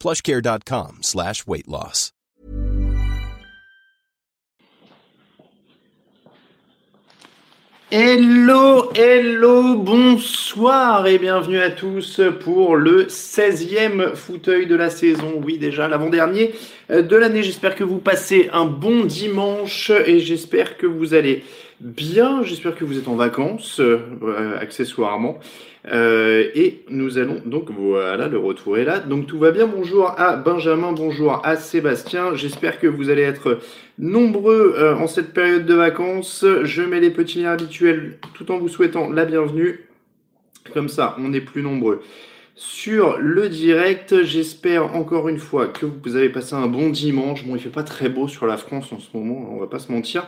plushcare.com slash weight. Hello, hello, bonsoir et bienvenue à tous pour le 16e fauteuil de la saison. Oui, déjà l'avant-dernier de l'année. J'espère que vous passez un bon dimanche et j'espère que vous allez bien. J'espère que vous êtes en vacances, euh, accessoirement. Euh, et nous allons donc voilà, le retour est là. Donc tout va bien. Bonjour à Benjamin, bonjour à Sébastien. J'espère que vous allez être nombreux euh, en cette période de vacances. Je mets les petits liens habituels tout en vous souhaitant la bienvenue. Comme ça, on est plus nombreux sur le direct. J'espère encore une fois que vous avez passé un bon dimanche. Bon, il fait pas très beau sur la France en ce moment, on va pas se mentir.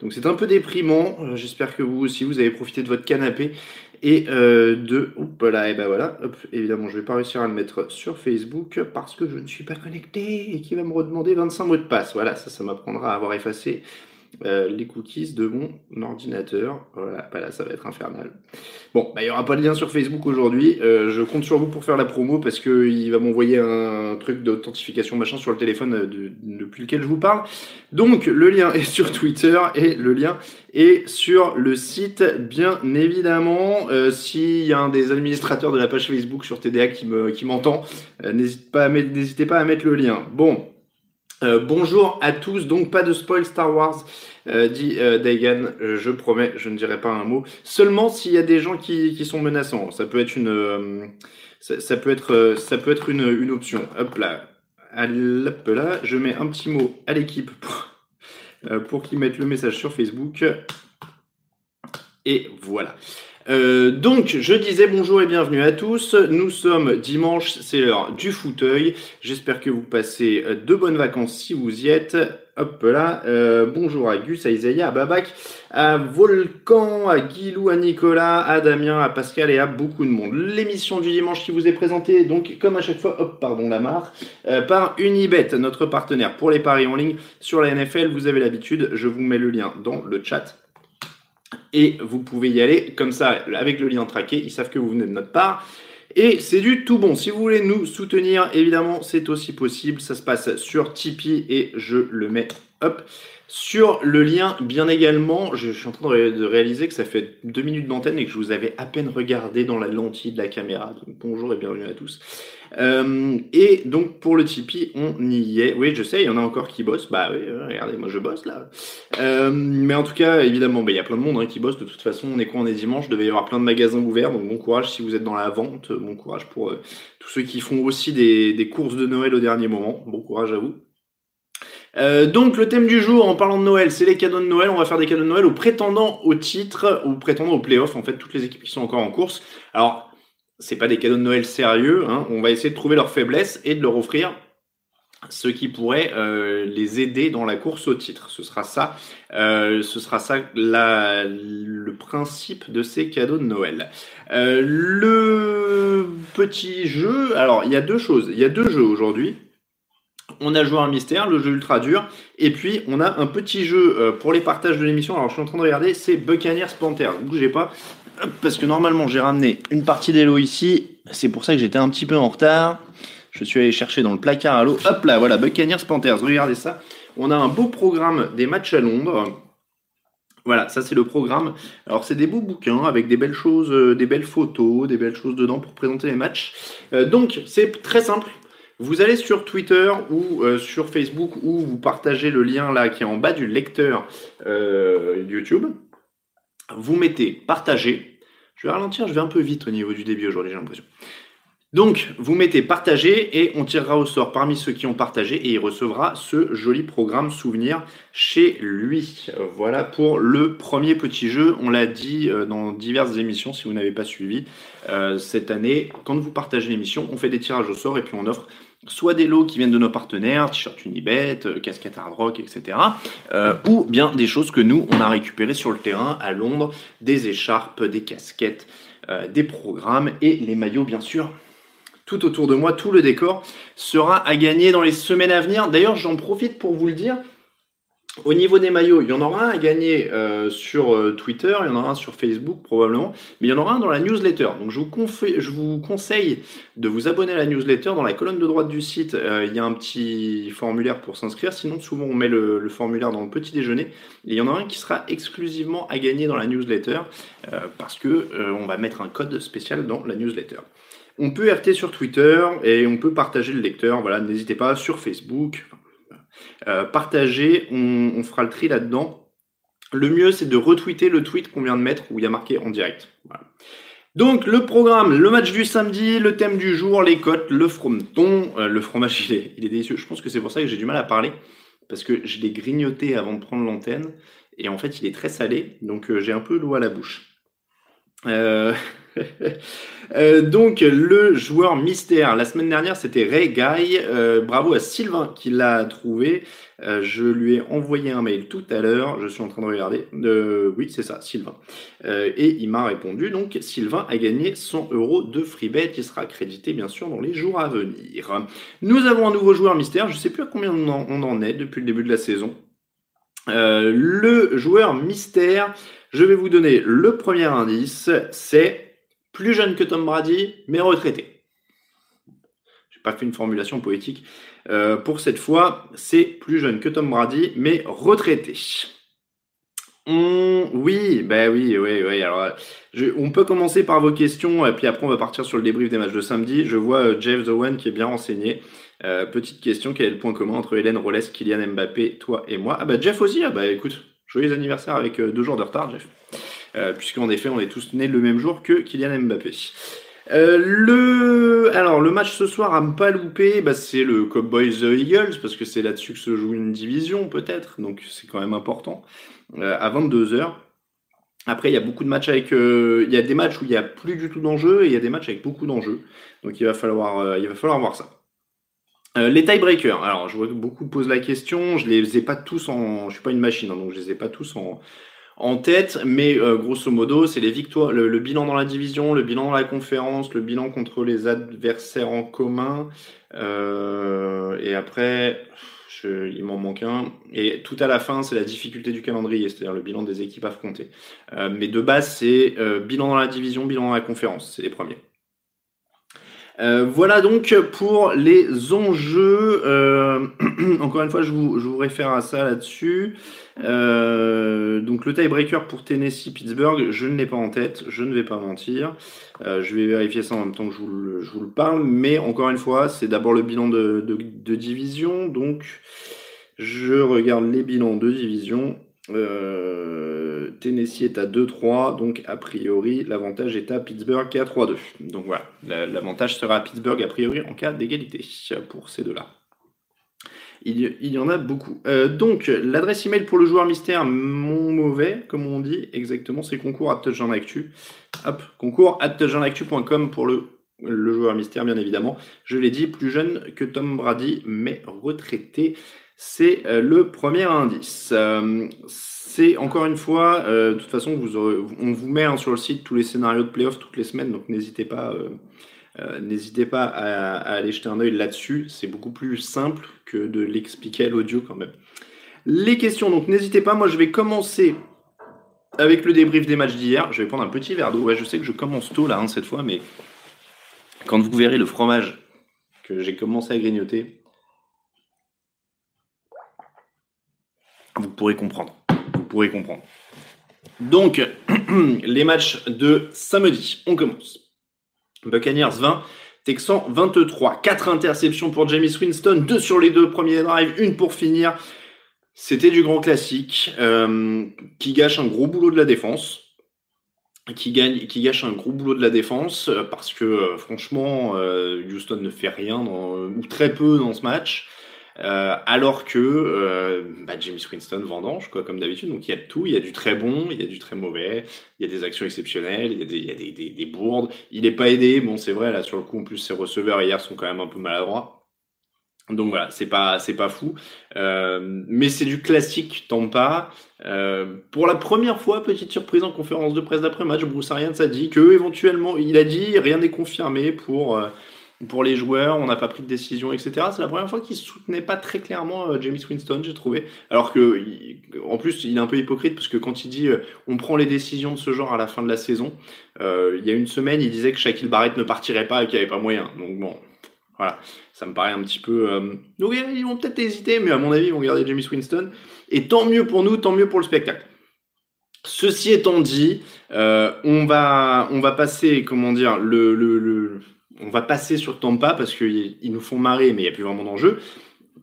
Donc c'est un peu déprimant. Euh, J'espère que vous aussi, vous avez profité de votre canapé et euh, de... Hop là, et ben voilà. Hop, évidemment, je vais pas réussir à le mettre sur Facebook parce que je ne suis pas connecté et qui va me redemander 25 mots de passe. Voilà, ça, ça m'apprendra à avoir effacé euh, les cookies de mon ordinateur. Voilà, bah là, ça va être infernal. Bon, bah, il n'y aura pas de lien sur Facebook aujourd'hui. Euh, je compte sur vous pour faire la promo parce qu'il va m'envoyer un truc d'authentification machin sur le téléphone euh, de- depuis lequel je vous parle. Donc, le lien est sur Twitter et le lien est sur le site, bien évidemment. Euh, S'il y a un des administrateurs de la page Facebook sur TDA qui me- qui m'entend, euh, pas à mettre- n'hésitez pas à mettre le lien. Bon. Euh, bonjour à tous, donc pas de spoil Star Wars, euh, dit euh, Euh, je promets, je ne dirai pas un mot. Seulement s'il y a des gens qui, sont menaçants, ça peut être une, option. Hop là, hop là, je mets un petit mot à l'équipe pour qu'ils mettent le message sur Facebook. Et voilà. Euh, donc, je disais bonjour et bienvenue à tous. Nous sommes dimanche, c'est l'heure du fauteuil. J'espère que vous passez de bonnes vacances si vous y êtes. Hop là, euh, bonjour à Gus, à Isaïa, à Babac, à Volcan, à Guilou, à Nicolas, à Damien, à Pascal et à beaucoup de monde. L'émission du dimanche qui vous est présentée, donc comme à chaque fois, hop, pardon, la marre, euh, par Unibet, notre partenaire pour les paris en ligne sur la NFL. Vous avez l'habitude, je vous mets le lien dans le chat et vous pouvez y aller comme ça avec le lien traqué, ils savent que vous venez de notre part. Et c'est du tout bon. Si vous voulez nous soutenir, évidemment, c'est aussi possible. Ça se passe sur Tipeee et je le mets sur le lien. Bien également, je, suis en train de, ré- de réaliser que ça fait deux minutes d'antenne et que je vous avais à peine regardé dans la lentille de la caméra. Bonjour et bienvenue à tous. Euh, et donc pour le Tipeee, on y est. Oui, je sais, il y en a encore qui bossent. Bah oui, regardez, moi je bosse là. Euh, mais en tout cas, évidemment, bah, il y a plein de monde hein, qui bosse. De toute façon, on est quoi On est dimanche. Il devait y avoir plein de magasins ouverts. Donc bon courage si vous êtes dans la vente. Bon courage pour euh, tous ceux qui font aussi des, courses de Noël au dernier moment. Bon courage à vous. Donc le thème du jour en parlant de Noël, c'est les cadeaux de Noël. On va faire des cadeaux de Noël aux prétendants au titre, aux prétendants au playoff, en fait, toutes les équipes qui sont encore en course. Alors, c'est pas des cadeaux de Noël sérieux, hein. on va essayer de trouver leurs faiblesses et de leur offrir ce qui pourrait euh, les aider dans la course au titre. Ce sera ça, euh, ce sera ça la- le principe de ces cadeaux de Noël. Euh, le petit jeu, alors il y a deux choses, il y a deux jeux aujourd'hui. On a joué un mystère, le jeu ultra dur, et puis on a un petit jeu pour les partages de l'émission. Alors je suis en train de regarder, c'est Buccaneers Panthers. Bougez pas, parce que normalement j'ai ramené une partie des lots ici. C'est pour ça que j'étais un petit peu en retard. Je suis allé chercher dans le placard à l'eau. Hop là, voilà, Buccaneers Panthers. Regardez ça. On a un beau programme des matchs à Londres. Voilà, ça c'est le programme. Alors c'est des beaux bouquins avec des belles choses, euh, des belles photos, des belles choses dedans pour présenter les matchs. Euh, donc c'est très simple. Vous allez sur Twitter ou euh, sur Facebook ou vous partagez le lien là qui est en bas du lecteur YouTube. Vous mettez partager. Je vais ralentir, je vais un peu vite au niveau du débit aujourd'hui, j'ai l'impression. Donc, vous mettez partager et on tirera au sort parmi ceux qui ont partagé et il recevra ce joli programme souvenir chez lui. Voilà pour le premier petit jeu. On l'a dit euh, dans diverses émissions si vous n'avez pas suivi. Euh, cette année, quand vous partagez l'émission, on fait des tirages au sort et puis on offre soit des lots qui viennent de nos partenaires, t-shirt Unibet, euh, casquette Hard Rock, etc. ou bien des choses que nous, on a récupérées sur le terrain à Londres, des écharpes, des casquettes, des programmes et les maillots, bien sûr, tout autour de moi, tout le décor sera à gagner dans les semaines à venir. D'ailleurs, j'en profite pour vous le dire. Au niveau des maillots, il y en aura un à gagner euh, sur euh, Twitter, il y en aura un sur Facebook probablement, mais il y en aura un dans la newsletter. Donc je vous, conseille de vous abonner à la newsletter. Dans la colonne de droite du site, euh, il y a un petit formulaire pour s'inscrire. Sinon, souvent on met le, formulaire dans le petit déjeuner. Il y en aura un qui sera exclusivement à gagner dans la newsletter parce que on va mettre un code spécial dans la newsletter. On peut RT sur Twitter et on peut partager le lecteur. Voilà, n'hésitez pas sur Facebook. Euh, partager, on, fera le tri là-dedans. Le mieux, c'est de retweeter le tweet qu'on vient de mettre où il y a marqué en direct. Donc, le programme, le match du samedi, le thème du jour, les cotes, le frometon. Euh, le fromage, il est, il est, délicieux. Je pense que c'est pour ça que j'ai du mal à parler. Parce que je l'ai grignoté avant de prendre l'antenne. Et en fait, il est très salé. Donc, euh, j'ai un peu l'eau à la bouche. Euh, euh, donc le joueur mystère, la semaine dernière c'était Ray Guy, euh, bravo à Sylvain qui l'a trouvé, je lui ai envoyé un mail tout à l'heure, je suis en train de regarder, oui c'est ça, Sylvain, et il m'a répondu, donc Sylvain a gagné 100 euros de freebet. Qui sera crédité bien sûr dans les jours à venir. Nous avons un nouveau joueur mystère, je ne sais plus à combien on en est depuis le début de la saison. le joueur mystère, je vais vous donner le premier indice, c'est plus jeune que Tom Brady, mais retraité. Je n'ai pas fait une formulation poétique. Euh, pour cette fois, c'est plus jeune que Tom Brady, mais retraité. Oui, ben oui, oui, oui. On peut commencer par vos questions, et puis après on va partir sur le débrief des matchs de samedi. Je vois euh, Jeff Owen qui est bien renseigné. Euh, petite question, quel est le point commun entre Hélène Rolles, Kylian Mbappé, toi et moi? Ah bah Jeff aussi, ah bah écoute, Joyeux anniversaire avec deux jours de retard, Jeff. Euh, puisqu'en effet, on est tous nés le même jour que Kylian Mbappé. Euh, le... Alors, le match ce soir à ne pas louper, bah, c'est le Cowboys Eagles, parce que c'est là-dessus que se joue une division, peut-être, donc c'est quand même important, à 22h. Après, il y a beaucoup de matchs avec. il y a des matchs où il n'y a plus du tout d'enjeux et il y a des matchs avec beaucoup d'enjeux. Donc il va falloir, il va falloir voir ça. Euh, les tiebreakers. Alors, je vois que beaucoup posent la question. Je les ai pas tous en. Je suis pas une machine, hein, donc je les ai pas tous en, en tête. Mais euh, grosso modo, c'est les victoires, le, bilan dans la division, le bilan dans la conférence, le bilan contre les adversaires en commun. Euh, et après, il m'en manque un. Et tout à la fin, c'est la difficulté du calendrier, c'est-à-dire le bilan des équipes affrontées. mais de base, c'est bilan dans la division, bilan dans la conférence. C'est les premiers. Euh, voilà donc pour les enjeux. Euh, encore une fois, je vous, je vous réfère à ça là-dessus. Euh, donc le tiebreaker pour Tennessee-Pittsburgh, je ne l'ai pas en tête, je ne vais pas mentir. je vais vérifier ça en même temps que je vous le, parle. Mais encore une fois, c'est d'abord le bilan de, division. Donc je regarde les bilans de division. Euh, Tennessee est à 2-3, donc a priori l'avantage est à Pittsburgh qui est à 3-2. Donc voilà, l'avantage sera à Pittsburgh a priori en cas d'égalité pour ces deux-là. Il, y en a beaucoup. Euh, donc l'adresse email pour le joueur mystère, mon mauvais, comme on dit exactement, c'est concours at Actu. Hop, concours pour le joueur mystère, bien évidemment. Je l'ai dit, plus jeune que Tom Brady, mais retraité. C'est euh, le premier indice. Euh, c'est encore une fois, euh, de toute façon, on vous met hein, sur le site tous les scénarios de playoff toutes les semaines, donc n'hésitez pas, pas à, aller jeter un œil là-dessus. C'est beaucoup plus simple que de l'expliquer à l'audio quand même. Les questions, donc n'hésitez pas. Moi, je vais commencer avec le débrief des matchs d'hier. Je vais prendre un petit verre d'eau. Je sais que je commence tôt là hein, cette fois, mais quand vous verrez le fromage que j'ai commencé à grignoter, vous pourrez comprendre. Vous pourrez comprendre. Donc, les matchs de samedi, on commence. Buccaneers 20, Texans 23. 4 interceptions pour James Winston, 2 sur les deux premiers drives, une pour finir. C'était du grand classique euh, qui gâche un gros boulot de la défense. Qui, gâche un gros boulot de la défense euh, parce que euh, franchement, Houston ne fait rien ou très peu dans ce match. Alors que bah, James Winston vendange, quoi, comme d'habitude. Donc il y a de tout, il y a du très bon, il y a du très mauvais, il y a des actions exceptionnelles, il y a des, bourdes. Il n'est pas aidé, bon c'est vrai, là sur le coup, en plus ses receveurs hier sont quand même un peu maladroits. Donc voilà, c'est pas c'est pas fou, euh, mais c'est du classique Tampa. Euh, pour la première fois, petite surprise en conférence de presse d'après match, Bruce Arians a dit que éventuellement, il a dit rien n'est confirmé pour euh, pour les joueurs, on n'a pas pris de décision, etc. C'est la première fois qu'il soutenait pas très clairement James Winston, j'ai trouvé. Alors que en plus, il est un peu hypocrite parce que quand il dit on prend les décisions de ce genre à la fin de la saison, il y a une semaine, il disait que Shaquille Barrett ne partirait pas et qu'il n'y avait pas moyen. Donc bon, voilà, ça me paraît un petit peu. Euh... Donc ils vont peut-être hésiter, mais à mon avis, ils vont garder James Winston. Et tant mieux pour nous, tant mieux pour le spectacle. Ceci étant dit, euh, on va on va passer comment dire le, le on va passer sur Tampa parce qu'ils nous font marrer, mais il n'y a plus vraiment d'enjeu.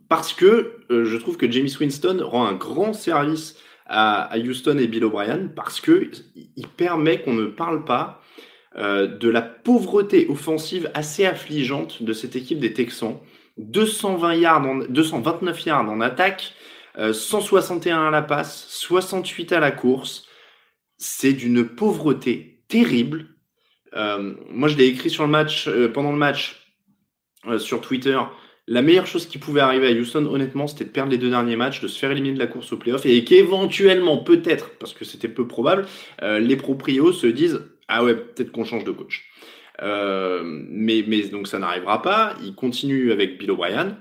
Parce que euh, je trouve que James Winston rend un grand service à, Houston et Bill O'Brien parce que il permet qu'on ne parle pas euh, de la pauvreté offensive assez affligeante de cette équipe des Texans. 220 yards 229 yards en attaque, 161 euh, à la passe, 68 à la course. C'est d'une pauvreté terrible. Euh, moi, je l'ai écrit sur le match, pendant le match, sur Twitter. La meilleure chose qui pouvait arriver à Houston, honnêtement, c'était de perdre les deux derniers matchs, de se faire éliminer de la course au playoff et qu'éventuellement, peut-être, parce que c'était peu probable, les proprios se disent ah ouais, peut-être qu'on change de coach. Euh, mais, mais donc ça n'arrivera pas. Il continue avec Bill O'Brien.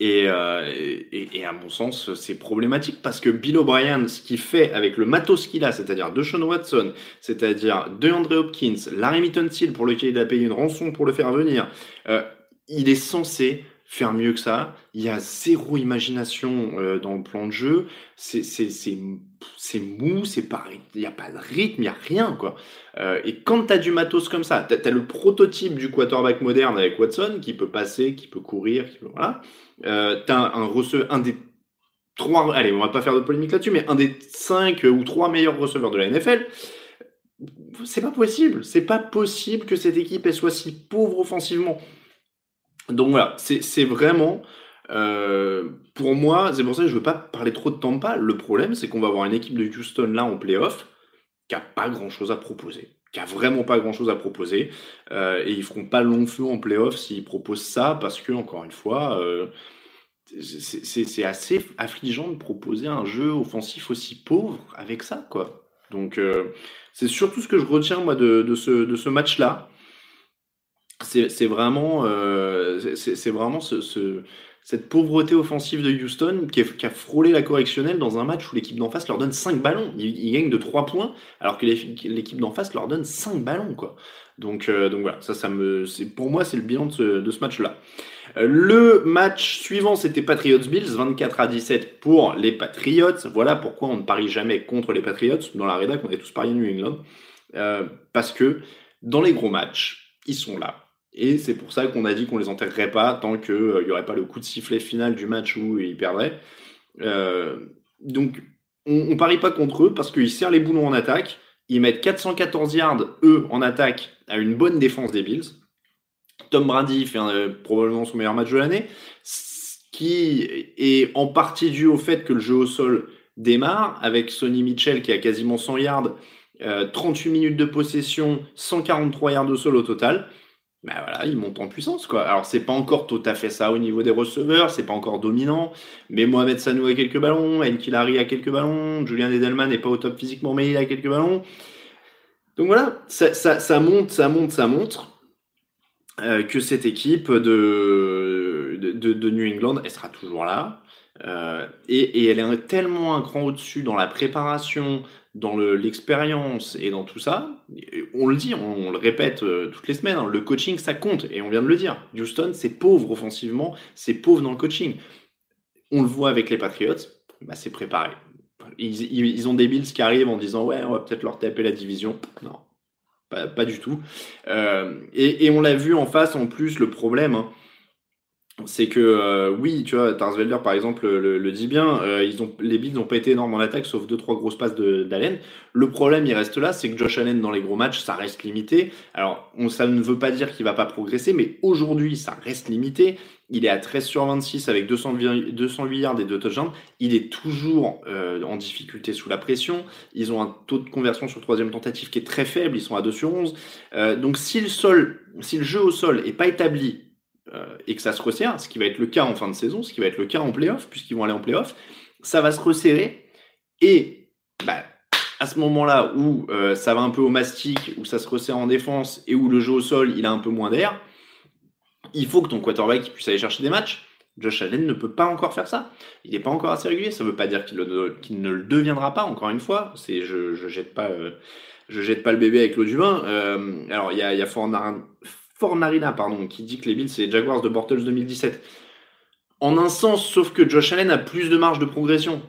Euh, et, à mon sens, c'est problématique parce que Bill O'Brien, ce qu'il fait avec le matos qu'il a, c'est-à-dire Deshaun Watson, c'est-à-dire DeAndre Hopkins, Larry Mittensil pour lequel il a payé une rançon pour le faire venir, euh, il est censé faire mieux que ça. Il y a zéro imagination euh, dans le plan de jeu. C'est mou, c'est pas, il n'y a pas de rythme, il n'y a rien. quoi. Euh, et quand tu as du matos comme ça, tu as, le prototype du quarterback moderne avec Watson qui peut passer, qui peut courir, qui voilà. Euh, tu as un receveur, un des trois, allez, on va pas faire de polémique là-dessus, mais un des cinq ou trois meilleurs receveurs de la NFL. C'est pas possible. C'est pas possible que cette équipe elle soit si pauvre offensivement. Donc voilà, c'est vraiment, euh, pour moi, c'est pour ça que je ne veux pas parler trop de Tampa. Le problème, c'est qu'on va avoir une équipe de Houston là en playoff qui n'a pas grand-chose à proposer, qui a vraiment pas grand-chose à proposer. Euh, et ils feront pas long feu en playoff s'ils proposent ça, parce que, encore une fois, euh, c'est assez affligeant de proposer un jeu offensif aussi pauvre avec ça, quoi. Donc, c'est surtout ce que je retiens, moi, de, ce, match-là c'est vraiment, c'est vraiment ce, cette pauvreté offensive de Houston qui, a frôlé la correctionnelle dans un match où l'équipe d'en face leur donne 5 ballons. Ils, gagnent de 3 points alors que l'équipe d'en face leur donne 5 ballons. Quoi. Donc, euh, voilà, ça, pour moi, c'est le bilan de ce, match-là. Euh, le match suivant, c'était Patriots-Bills, 24 à 17 pour les Patriots. Voilà pourquoi on ne parie jamais contre les Patriots. Dans la rédac, on est tous pariés New England. parce que dans les gros matchs, ils sont là et c'est pour ça qu'on a dit qu'on les enterrerait pas tant qu'il n'y euh, aurait pas le coup de sifflet final du match où ils perdraient. Euh, donc, on, ne parie pas contre eux parce qu'ils serrent les boulons en attaque. Ils mettent 414 yards, eux, en attaque, à une bonne défense des Bills. Tom Brady fait euh, probablement son meilleur match de l'année, qui est en partie dû au fait que le jeu au sol démarre, avec Sonny Mitchell qui a quasiment 100 yards, 38 minutes de possession, 143 yards au sol au total ben voilà, il monte en puissance quoi. Alors c'est pas encore tout à fait ça au niveau des receveurs, c'est pas encore dominant, mais Mohamed Sanou a quelques ballons, Enkilari a quelques ballons, Julian Edelman n'est pas au top physiquement mais il a quelques ballons. Donc voilà, ça, ça, monte, ça monte, ça montre euh, que cette équipe de, de, de, New England, elle sera toujours là. Euh, et, et, elle est tellement un cran au-dessus dans la préparation, dans l'expérience et dans tout ça, on le dit, on, le répète euh, toutes les semaines, hein, le coaching ça compte et on vient de le dire. Houston c'est pauvre offensivement, c'est pauvre dans le coaching. On le voit avec les Patriots, bah, c'est préparé. Ils, ont des Bills qui arrivent en disant ouais on va peut-être leur taper la division. Non, pas, du tout. Et, on l'a vu en face, en plus, le problème, hein, c'est que euh, oui, tu vois, Tarsvelder par exemple le, dit bien, euh, ils ont, les Bills n'ont pas été énormes en attaque, sauf deux trois grosses passes d'Allen. Le problème, il reste là, c'est que Josh Allen dans les gros matchs, ça reste limité. Alors, on, ça ne veut pas dire qu'il va pas progresser, mais aujourd'hui, ça reste limité. Il est à 13 sur 26 avec 200, 208 yards et 2 touchdowns. Il est toujours euh, en difficulté sous la pression. Ils ont un taux de conversion sur troisième tentative qui est très faible. Ils sont à 2 sur 11. donc, si le, sol, si le jeu au sol est pas établi euh, et que ça se resserre, ce qui va être le cas en fin de saison, ce qui va être le cas en playoff, puisqu'ils vont aller en playoff, ça va se resserrer. Et bah, à ce moment-là où euh, ça va un peu au mastic, où ça se resserre en défense et où le jeu au sol, il a un peu moins d'air, il faut que ton quarterback puisse aller chercher des matchs. Josh Allen ne peut pas encore faire ça. Il n'est pas encore assez régulier. Ça ne veut pas dire qu'il ne le deviendra pas, encore une fois. C'est, je ne jette, pas, euh, je jette pas le bébé avec l'eau du bain. alors, il y a, y a Fornarina, pardon, qui dit que les Bills, c'est les Jaguars de Bortles 2017. En un sens, sauf que Josh Allen a plus de marge de progression.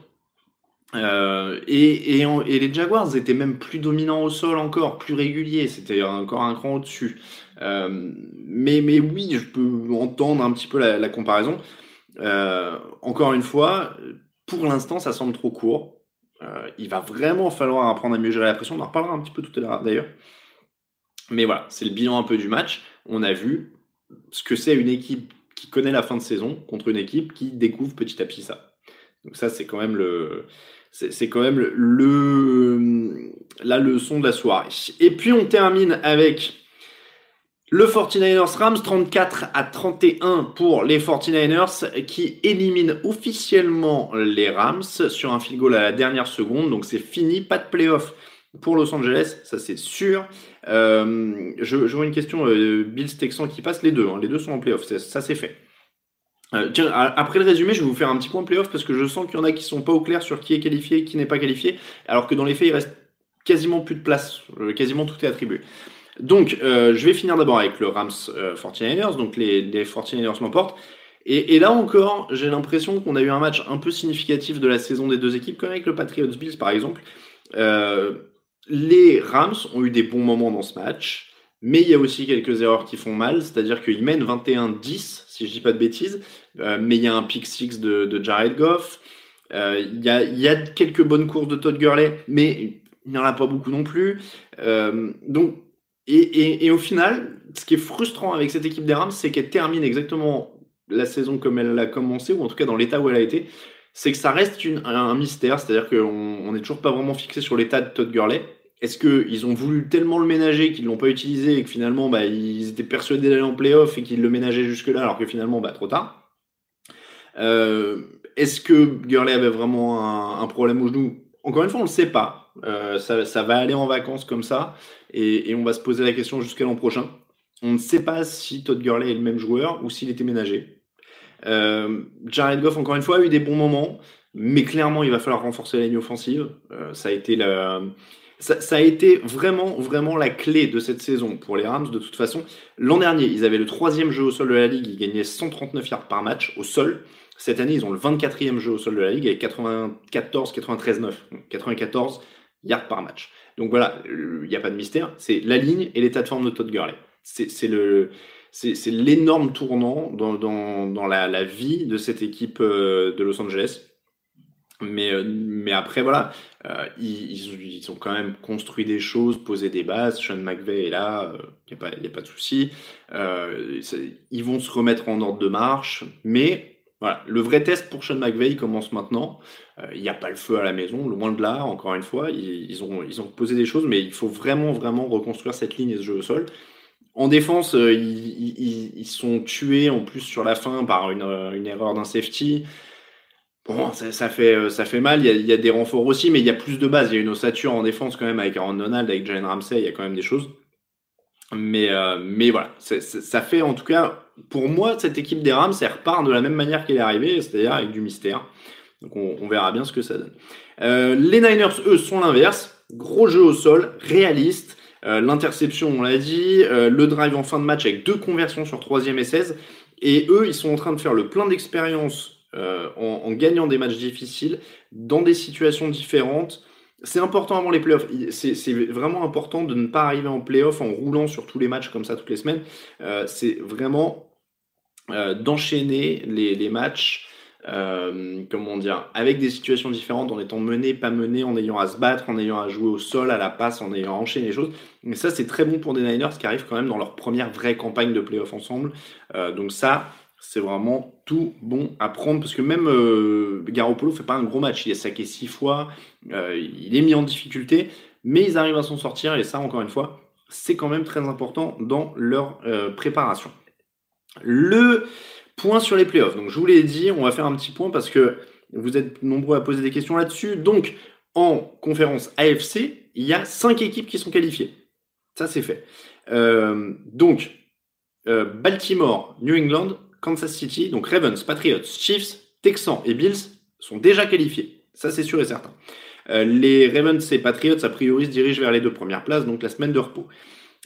Euh, et, les Jaguars étaient même plus dominants au sol encore, plus réguliers, c'était encore un cran au-dessus. Euh, mais, mais oui, je peux entendre un petit peu la, comparaison. Euh, encore une fois, pour l'instant, ça semble trop court. il va vraiment falloir apprendre à mieux gérer la pression. On en reparlera un petit peu tout à l'heure d'ailleurs. Mais voilà, c'est le bilan un peu du match on a vu ce que c'est une équipe qui connaît la fin de saison contre une équipe qui découvre petit à petit ça. Donc ça, c'est quand même le, c'est quand même le, la leçon de la soirée. Et puis on termine avec le 49ers Rams 34 à 31 pour les 49ers qui éliminent officiellement les Rams sur un field goal à la dernière seconde. Donc c'est fini, pas de playoff pour Los Angeles, ça c'est sûr. Euh, je, vois une question, euh, Bills Texan qui passe, les deux, hein, les deux sont en playoff, ça c'est fait. Euh, tiens, après le résumé, je vais vous faire un petit point playoff parce que je sens qu'il y en a qui sont pas au clair sur qui est qualifié et qui n'est pas qualifié, alors que dans les faits, il reste quasiment plus de place, quasiment tout est attribué. Donc, je vais finir d'abord avec le Rams 49ers, donc les, les 49ers l'emportent. Et, et, là encore, j'ai l'impression qu'on a eu un match un peu significatif de la saison des deux équipes, comme avec le Patriots Bills par exemple. Euh, les Rams ont eu des bons moments dans ce match, mais il y a aussi quelques erreurs qui font mal, c'est-à-dire qu'ils mènent 21-10, si je dis pas de bêtises, euh, mais il y a un pick six de, Jared Goff, euh, il, y a, quelques bonnes courses de Todd Gurley, mais il n'y en a pas beaucoup non plus. Euh, donc, et, au final, ce qui est frustrant avec cette équipe des Rams, c'est qu'elle termine exactement la saison comme elle a commencé, ou en tout cas dans l'état où elle a été c'est que ça reste un, mystère, c'est-à-dire qu'on n'est toujours pas vraiment fixé sur l'état de Todd Gurley. Est-ce qu'ils ont voulu tellement le ménager qu'ils ne l'ont pas utilisé et que finalement bah, ils étaient persuadés d'aller en playoff et qu'ils le ménageaient jusque-là alors que finalement bah, trop tard? Euh, Est-ce que Gurley avait vraiment un, problème au genou? Encore une fois, on ne le sait pas. Euh, ça, va aller en vacances comme ça et, on va se poser la question jusqu'à l'an prochain. On ne sait pas si Todd Gurley est le même joueur ou s'il était ménagé. Euh, Jared Goff, encore une fois, a eu des bons moments, mais clairement, il va falloir renforcer la ligne offensive. Ça a été la. Ça, a été vraiment, vraiment la clé de cette saison pour les Rams. De toute façon, l'an dernier, ils avaient le troisième jeu au sol de la ligue. Ils gagnaient 139 yards par match au sol. Cette année, ils ont le 24e jeu au sol de la ligue avec 94, 93, 9. 94 yards par match. Donc voilà, il n'y a pas de mystère. C'est la ligne et l'état de forme de Todd Gurley. C'est l'énorme tournant dans, la, vie de cette équipe euh, de Los Angeles. Mais, euh, mais après, voilà, euh, ils, ils, ont quand même construit des choses, posé des bases. Sean McVay est là, il n'y a, a, pas de souci. ils vont se remettre en ordre de marche. Mais voilà, le vrai test pour Sean McVay commence maintenant. Il n'y a pas le feu à la maison, loin de là, encore une fois. Ils, ils, ont, ils ont posé des choses, mais il faut vraiment, vraiment reconstruire cette ligne et ce jeu au sol. En défense, euh, ils, sont tués en plus sur la fin par une, euh, erreur d'un safety. Bon, ça, fait, euh, ça fait mal. Il y, a, des renforts aussi, mais il y a plus de base. Il y a une ossature en défense quand même avec Aaron Donald, avec Jalen Ramsey. Il y a quand même des choses. Mais, mais voilà, ça fait en tout cas, pour moi, cette équipe des Rams, elle repart de la même manière qu'elle est arrivée, c'est-à-dire avec du mystère. Donc on, verra bien ce que ça donne. les Niners, eux, sont l'inverse. Gros jeu au sol, réaliste. Euh, l'interception, on l'a dit. Euh, le drive en fin de match avec deux conversions sur troisième et 16. Et eux, ils sont en train de faire le plein d'expérience euh, en, gagnant des matchs difficiles, dans des situations différentes. c'est important avant les playoffs. C'est vraiment important de ne pas arriver en playoff en roulant sur tous les matchs comme ça toutes les semaines. Euh, c'est vraiment euh, d'enchaîner les, les, matchs, comment dire, avec des situations différentes, en étant mené, pas mené, en ayant à se battre, en ayant à jouer au sol, à la passe, en ayant à enchaîner les choses. Mais ça, c'est très bon pour des Niners qui arrivent quand même dans leur première vraie campagne de playoff ensemble. donc ça, c'est vraiment tout bon à prendre parce que même euh, Garoppolo fait pas un gros match. Il est saqué six fois, euh, il est mis en difficulté, mais ils arrivent à s'en sortir et ça, encore une fois, c'est quand même très important dans leur euh, préparation. Le point sur les playoffs. Donc, je vous l'ai dit, on va faire un petit point parce que vous êtes nombreux à poser des questions là-dessus. Donc, en conférence AFC, il y a cinq équipes qui sont qualifiées. Ça, c'est fait. donc, Baltimore, New England, Kansas City, donc Ravens, Patriots, Chiefs, Texans et Bills sont déjà qualifiés. Ça, c'est sûr et certain. Euh, les Ravens et Patriots, a priori, se dirigent vers les deux premières places, donc la semaine de repos.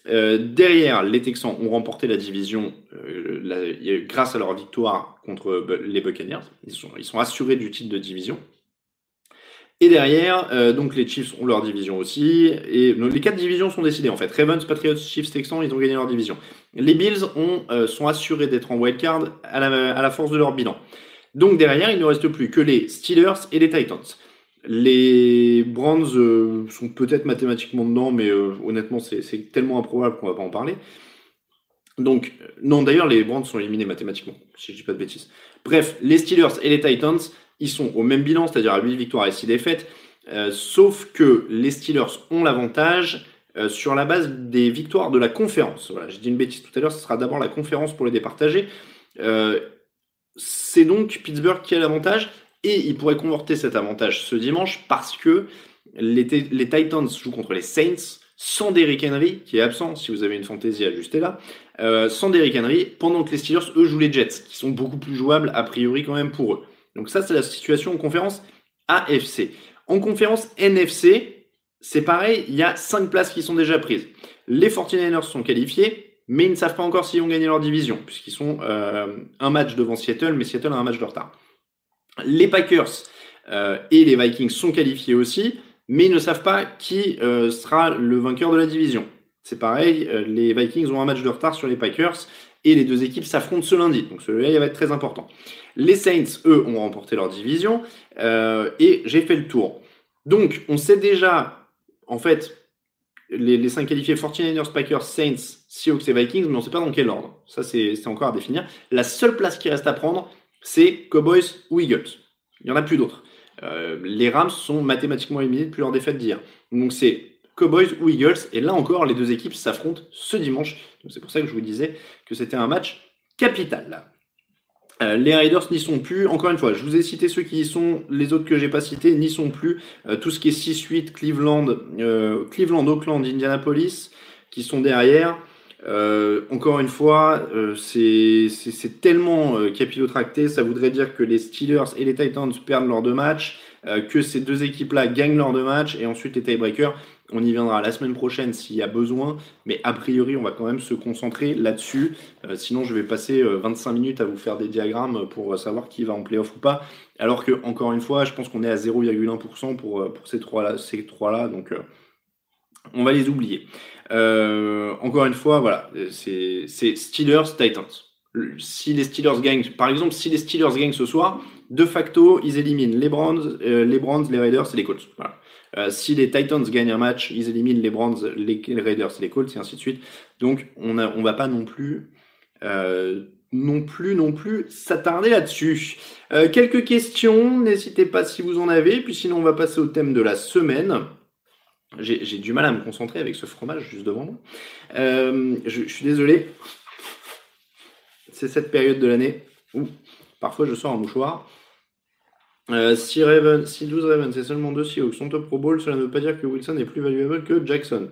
Euh, derrière, les Texans ont remporté la division euh, grâce à leur victoire contre les Buccaneers. Ils sont, ils sont assurés du titre de division. Et derrière, euh, donc les Chiefs ont leur division aussi. Et les quatre divisions sont décidées en fait. Ravens, Patriots, Chiefs, Texans, ils ont gagné leur division. Les Bills euh, sont assurés d'être en wildcard à la, à la force de leur bilan. Donc derrière, il ne reste plus que les Steelers et les Titans. Les Browns euh, sont peut-être mathématiquement dedans, mais honnêtement, c'est tellement improbable qu'on va pas en parler. Donc, non, d'ailleurs, les Browns sont éliminés mathématiquement, si je dis pas de bêtises. Bref, les Steelers et les Titans, ils sont au même bilan, c'est-à-dire à 8 victoires et 6 défaites, euh, sauf que les Steelers ont l'avantage euh, sur la base des victoires de la conférence. Voilà, j'ai dit une bêtise tout à l'heure, ce sera d'abord la conférence pour les départager. Euh, c'est donc Pittsburgh qui a l'avantage et il pourrait convertir cet avantage ce dimanche parce que les, les Titans jouent contre les Saints sans Derrick Henry, qui est absent, si vous avez une fantaisie ajustée là, sans Derrick Henry, pendant que les Steelers, eux, jouent les Jets, qui sont beaucoup plus jouables a priori quand même pour eux. Donc ça, c'est la situation en conférence AFC. En conférence NFC, c'est pareil, il y a cinq places qui sont déjà prises. Les 49ers sont qualifiés, mais ils ne savent pas encore s'ils ont gagné leur division, puisqu'ils sont euh, un match devant Seattle, mais Seattle a un match de retard. Les Packers euh, et les Vikings sont qualifiés aussi, mais ils ne savent pas qui euh, sera le vainqueur de la division. C'est pareil, les Vikings ont un match de retard sur les Packers et les deux équipes s'affrontent ce lundi. Donc celui-là, il va être très important. Les Saints, eux, ont remporté leur division euh, et j'ai fait le tour. Donc, on sait déjà, en fait, les, les 5 qualifiés 49ers, Packers, Saints, Seahawks et Vikings, mais on ne sait pas dans quel ordre. Ça, c'est encore à définir. La seule place qui reste à prendre, c'est Cowboys ou Eagles. Il n'y en a plus d'autres. Euh, les Rams sont mathématiquement éliminés depuis leur défaite d'hier. Donc, c'est Cowboys ou Eagles. Et là encore, les deux équipes s'affrontent ce dimanche. C'est pour ça que je vous disais que c'était un match capital. Euh, les Raiders n'y sont plus. Encore une fois, je vous ai cité ceux qui y sont, les autres que j'ai pas cités n'y sont plus. Euh, tout ce qui est 6-8, Cleveland, euh, Cleveland, Oakland, Indianapolis, qui sont derrière. encore une fois, c'est tellement capillotracté, ça voudrait dire que les Steelers et les Titans perdent leurs deux matchs, que ces deux équipes-là gagnent leurs deux matchs, et ensuite les tiebreakers. On y viendra la semaine prochaine s'il y a besoin, mais a priori, on va quand même se concentrer là-dessus. Euh, sinon, je vais passer 25 euh, minutes à vous faire des diagrammes pour savoir qui va en playoff ou pas. Alors que, encore une fois, je pense qu'on est à 0,1% pour, euh, pour ces trois-là, ces trois-là, donc on va les oublier. encore une fois, voilà, c'est Steelers, Titans. Si les Steelers gagnent, par exemple, si les Steelers gagnent ce soir, de facto, ils éliminent les Browns, les Browns, les Raiders et les Colts. Voilà. Euh, si les Titans gagnent un match, ils éliminent les Browns, les, Raiders, les Colts, et ainsi de suite. Donc, on ne va pas non plus, euh, non plus, non plus s'attarder là-dessus. Euh, quelques questions, n'hésitez pas si vous en avez. Puis sinon, on va passer au thème de la semaine. J'ai du mal à me concentrer avec ce fromage juste devant moi. Je, je, suis désolé. C'est cette période de l'année où parfois je sors un mouchoir. Euh, si, Raven, si 12 Ravens et seulement 2 Seahawks sont au Pro Bowl, cela ne veut pas dire que Wilson est plus valuable que Jackson.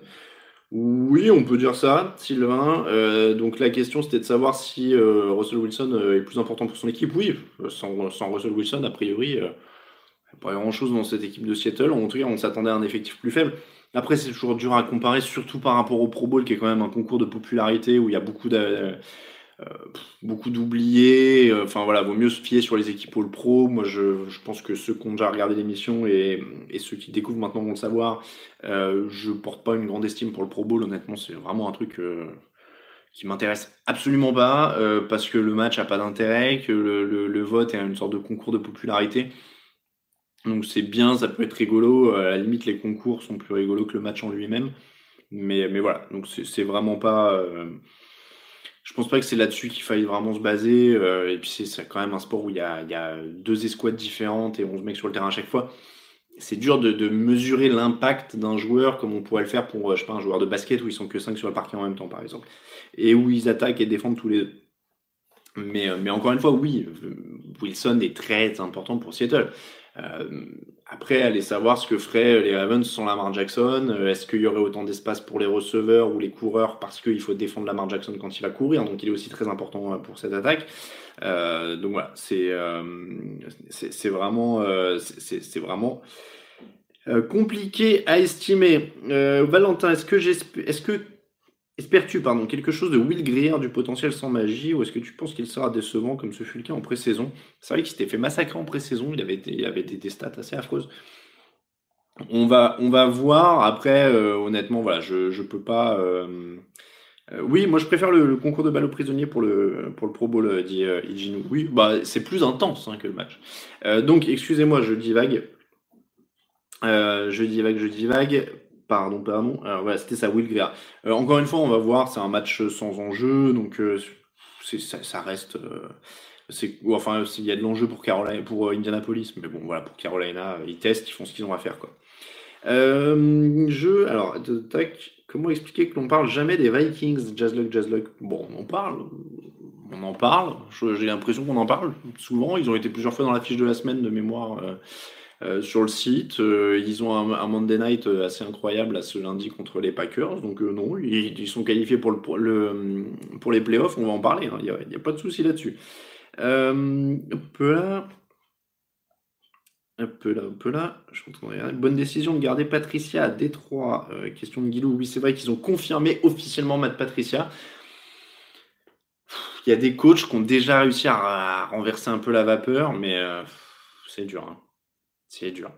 Oui, on peut dire ça, Sylvain. Euh, donc la question c'était de savoir si euh, Russell Wilson est plus important pour son équipe. Oui, sans, Russell Wilson, a priori, pas grand-chose dans cette équipe de Seattle. En tout cas, on s'attendait à un effectif plus faible. Après, c'est toujours dur à comparer, surtout par rapport au Pro Bowl, qui est quand même un concours de popularité où il y a beaucoup de beaucoup d'oubliés. Enfin voilà, vaut mieux se fier sur les équipes All Pro. Moi, je, pense que ceux qui ont déjà regardé l'émission et, ceux qui découvrent maintenant vont le savoir. Euh, je porte pas une grande estime pour le Pro Bowl. Honnêtement, c'est vraiment un truc qui m'intéresse absolument pas euh, parce que le match a pas d'intérêt, que le, vote est une sorte de concours de popularité. Donc c'est bien, ça peut être rigolo. À la limite, les concours sont plus rigolos que le match en lui-même. Mais voilà, donc c'est vraiment pas. Euh, je pense pas que c'est là-dessus qu'il faille vraiment se baser. Euh, et puis c'est quand même un sport où il y a, deux escouades différentes et 11 mecs sur le terrain à chaque fois c'est dur de, mesurer l'impact d'un joueur comme on pourrait le faire pour je sais pas, un joueur de basket où ils sont que 5 sur le parquet en même temps, par exemple, et où ils attaquent et défendent tous les deux. Mais, mais encore une fois, oui, Wilson est très important pour Seattle. Euh, après, aller savoir ce que feraient les Ravens sans Lamar Jackson. Est-ce qu'il y aurait autant d'espace pour les receveurs ou les coureurs parce qu'il faut défendre Lamar Jackson quand il va courir, donc il est aussi très important pour cette attaque. Euh, donc voilà, c'est euh, vraiment, euh, vraiment compliqué à estimer. Valentin, est-ce que est-ce que Espères-tu pardon, quelque chose de Will Greer du potentiel sans magie ou est-ce que tu penses qu'il sera décevant comme ce fut le cas en pré-saison? C'est vrai qu'il s'était fait massacrer en pré-saison, il avait, il avait des, stats assez affreuses. On va, on va voir. Après, honnêtement, voilà, je ne peux pas. Euh, oui, moi je préfère le, concours de balle aux prisonniers pour le, pour le Pro Bowl, euh, dit euh, Oui, bah, c'est plus intense hein, que le match. donc, excusez-moi, je divague. je divague, je divague. Pardon, pardon. Voilà, c'était ça, Will Greer. encore une fois, on va voir, c'est un match sans enjeu, donc ça, ça, reste. c'est enfin, il y a de l'enjeu pour Carolina, pour Indianapolis, mais bon, voilà, pour Carolina, ils testent, ils font ce qu'ils ont à faire, quoi. je, alors, tac. Comment expliquer que l'on parle jamais des Vikings, Jazzluck, Jazzluck Bon, on en parle, on en parle, j'ai l'impression qu'on en parle souvent, ils ont été plusieurs fois dans la fiche de la semaine de mémoire euh, euh, sur le site, euh, ils ont un, Monday Night assez incroyable à ce lundi contre les Packers, donc non, ils, sont qualifiés pour, le, pour, le, les playoffs, on va en parler, hein. il n'y a, pas de souci là-dessus. là, un peu là, un peu là. Je Bonne décision de garder Patricia à Détroit. Euh, question de Guilou. Oui, c'est vrai qu'ils ont confirmé officiellement Matt Patricia. Il y a des coachs qui ont déjà réussi à, renverser un peu la vapeur, mais euh, c'est dur. Hein. C'est dur.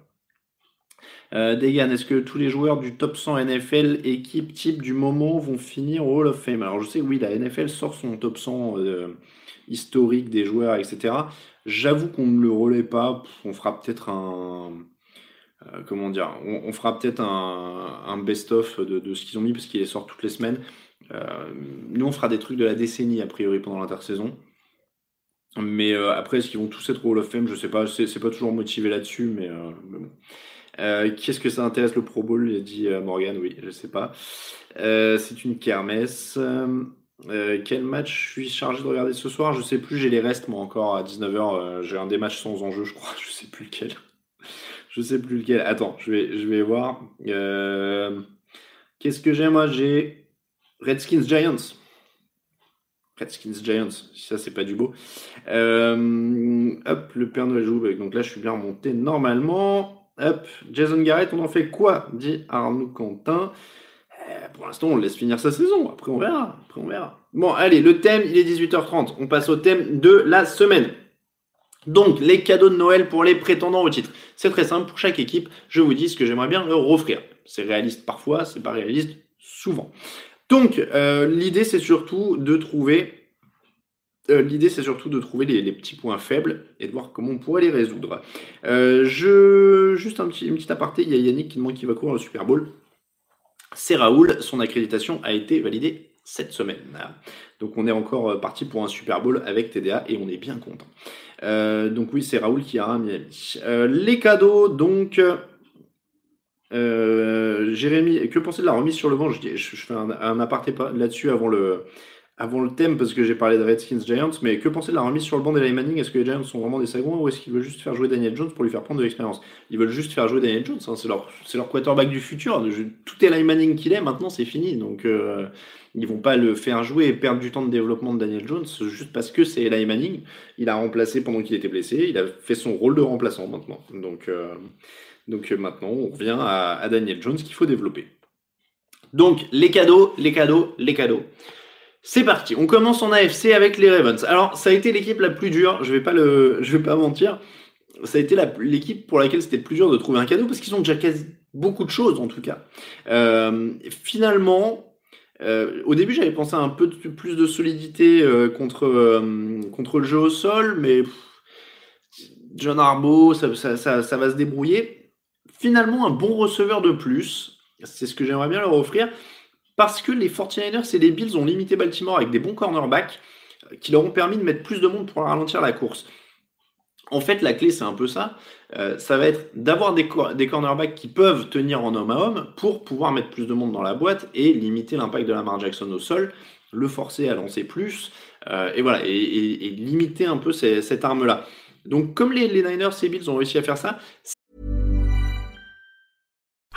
Euh, Degan, est-ce que tous les joueurs du top 100 NFL, équipe type du moment, vont finir Hall of Fame? Alors je sais oui, la NFL sort son top 100 historique des joueurs, etc. J'avoue qu'on ne le relaie pas. On fera peut-être un. Euh, comment dire on, fera peut-être un, best-of de, ce qu'ils ont mis parce qu'il sort toutes les semaines. Euh, nous, on fera des trucs de la décennie a priori pendant l'intersaison. Mais euh, après, est-ce qu'ils vont tous être au Hall of Fame? Je sais pas. C'est pas toujours motivé là-dessus, mais, bon. Qu'est-ce que ça intéresse le Pro Bowl? Il a dit Morgan, oui, je sais pas. c'est une kermesse. Euh, quel match je suis chargé de regarder ce soir? Je sais plus, j'ai les restes moi encore à 19h. Euh, j'ai un des matchs sans enjeu, je crois. Je sais plus lequel. je sais plus lequel. Attends, je vais, je vais voir. Euh, qu'est-ce que j'ai moi? J'ai Redskins Giants. Redskins Giants, ça c'est pas du beau. hop, le Père Noël joue. Donc là, je suis bien remonté normalement. Hop, Jason Garrett, on en fait quoi dit Arnaud Quentin? Euh, pour l'instant, on laisse finir sa saison. Après, on verra. Après, on verra. Bon, allez, le thème, il est 18h30. On passe au thème de la semaine. Donc, les cadeaux de Noël pour les prétendants au titre. C'est très simple. Pour chaque équipe, je vous dis ce que j'aimerais bien leur offrir. C'est réaliste parfois, c'est pas réaliste souvent. Donc, euh, l'idée, c'est surtout de trouver euh, L'idée, c'est surtout de trouver les, petits points faibles et de voir comment on pourrait les résoudre. je... Juste un petit, une petite aparté, il y a Yannick qui demande qui va courir le Super Bowl c'est Raoul. Son accréditation a été validée cette semaine. Donc on est encore euh, parti pour un Super Bowl avec TDA et on est bien content. Euh, donc oui, c'est Raoul qui a un Miami. Euh, les cadeaux, donc... Jérémy, que pensez de la remise sur le banc je, je, fais un, aparté là-dessus avant le, avant le thème, parce que j'ai parlé de Redskins Giants, mais que penser de la remise sur le banc d'Eli Manning? Est-ce que les Giants sont vraiment des sagouins ou est-ce qu'ils veulent juste faire jouer Daniel Jones pour lui faire prendre de l'expérience? Ils veulent juste faire jouer Daniel Jones, hein, c'est leur, quarterback du futur. Tout est Eli Manning qu'il est, maintenant c'est fini. Donc euh, ils vont pas le faire jouer et perdre du temps de développement de Daniel Jones juste parce que c'est Eli Manning. Il a remplacé pendant qu'il était blessé, il a fait son rôle de remplaçant maintenant. Donc, euh, donc euh, maintenant on revient à, Daniel Jones qu'il faut développer. Donc les cadeaux, les cadeaux, les cadeaux. C'est parti, on commence en AFC avec les Ravens. Alors, ça a été l'équipe la plus dure, je vais vais pas mentir. Ça a été l'équipe pour laquelle c'était plus dur de trouver un cadeau parce qu'ils ont déjà quasi beaucoup de choses en tout cas. Euh, finalement, euh, au début, j'avais pensé à un peu plus de solidité contre, le jeu au sol, mais John Arbo, ça, va se débrouiller. Finalement, un bon receveur de plus, c'est ce que j'aimerais bien leur offrir, parce que les 49ers et les Bills ont limité Baltimore avec des bons cornerbacks qui leur ont permis de mettre plus de monde pour ralentir la course. En fait, la clé, c'est un peu ça. Euh, ça va être d'avoir des, des, cornerbacks qui peuvent tenir en homme à homme pour pouvoir mettre plus de monde dans la boîte et limiter l'impact de Lamar Jackson au sol, le forcer à lancer plus, euh, et voilà, et, limiter un peu cette arme-là. Donc, comme les, les Niners et Bills ont réussi à faire ça.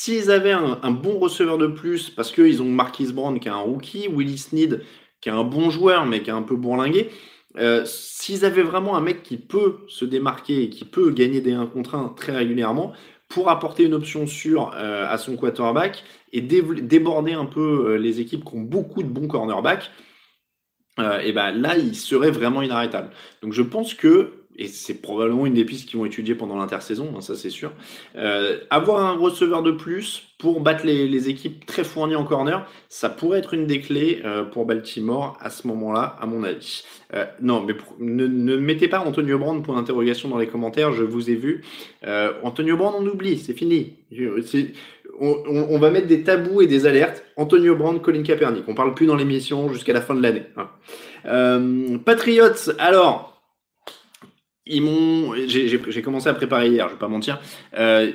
S'ils avaient un, bon receveur de plus, parce qu'ils ont Marquis Brown qui est un rookie, Willie Sneed qui est un bon joueur mais qui est un peu bourlingué, euh, s'ils avaient vraiment un mec qui peut se démarquer et qui peut gagner des 1 contre 1 très régulièrement, pour apporter une option sûre euh, à son quarterback et déborder un peu euh, les équipes qui ont beaucoup de bons cornerbacks, et ben là, il serait vraiment inarrêtable. Donc je pense que et c'est probablement une des pistes qu'ils vont étudier pendant l'intersaison, hein, ça c'est sûr. Euh, avoir un receveur de plus pour battre les, équipes très fournies en corner, ça pourrait être une des clés euh, pour Baltimore à ce moment-là, à mon avis. Euh, non, mais ne, ne, mettez pas Antonio Brand pour l'interrogation dans les commentaires, je vous ai vu. Antonio Brand, on oublie, c'est fini. On, va mettre des tabous et des alertes. Antonio Brand, Colin Kaepernick. On parle plus dans l'émission jusqu'à la fin de l'année. Hein. Patriots, alors ils m'ont. J'ai commencé à préparer hier, je vais pas mentir. Euh,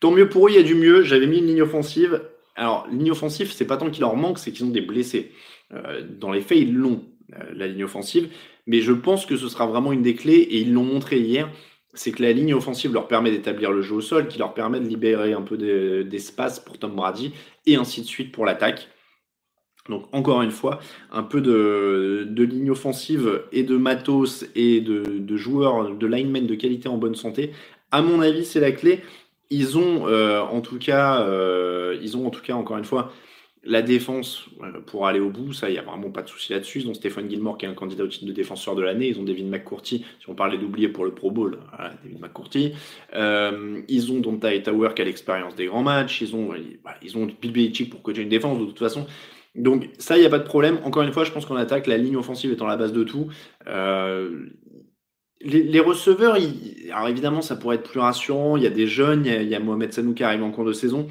tant mieux pour eux, il y a du mieux. J'avais mis une ligne offensive. Alors, ligne offensive, c'est pas tant qu'il leur manque, c'est qu'ils ont des blessés. Euh, dans les faits, ils l'ont, euh, la ligne offensive. Mais je pense que ce sera vraiment une des clés, et ils l'ont montré hier. C'est que la ligne offensive leur permet d'établir le jeu au sol, qui leur permet de libérer un peu d'espace pour Tom Brady, et ainsi de suite pour l'attaque. Donc encore une fois, un peu de, ligne offensive et de matos et de, joueurs, de linemen de qualité en bonne santé. À mon avis, c'est la clé. Ils ont euh, en tout cas, euh, ils ont en tout cas encore une fois la défense euh, pour aller au bout. Ça, il y a vraiment pas de souci là-dessus. Ils ont Stéphane Gilmore qui est un candidat au titre de défenseur de l'année. Ils ont David McCourty. Si on parlait d'oublier pour le Pro Bowl, voilà, David McCourty. Ils ont Donta Tower qui a l'expérience des grands matchs. Ils ont, ils ont Bill pour coacher une défense. De toute façon, donc ça, il n'y a pas de problème. Encore une fois, je pense qu'on attaque la ligne offensive étant la base de tout. Euh, les, receveurs, alors évidemment, ça pourrait être plus rassurant. Il y a des jeunes, il y a, Mohamed Sanou qui arrive en cours de saison.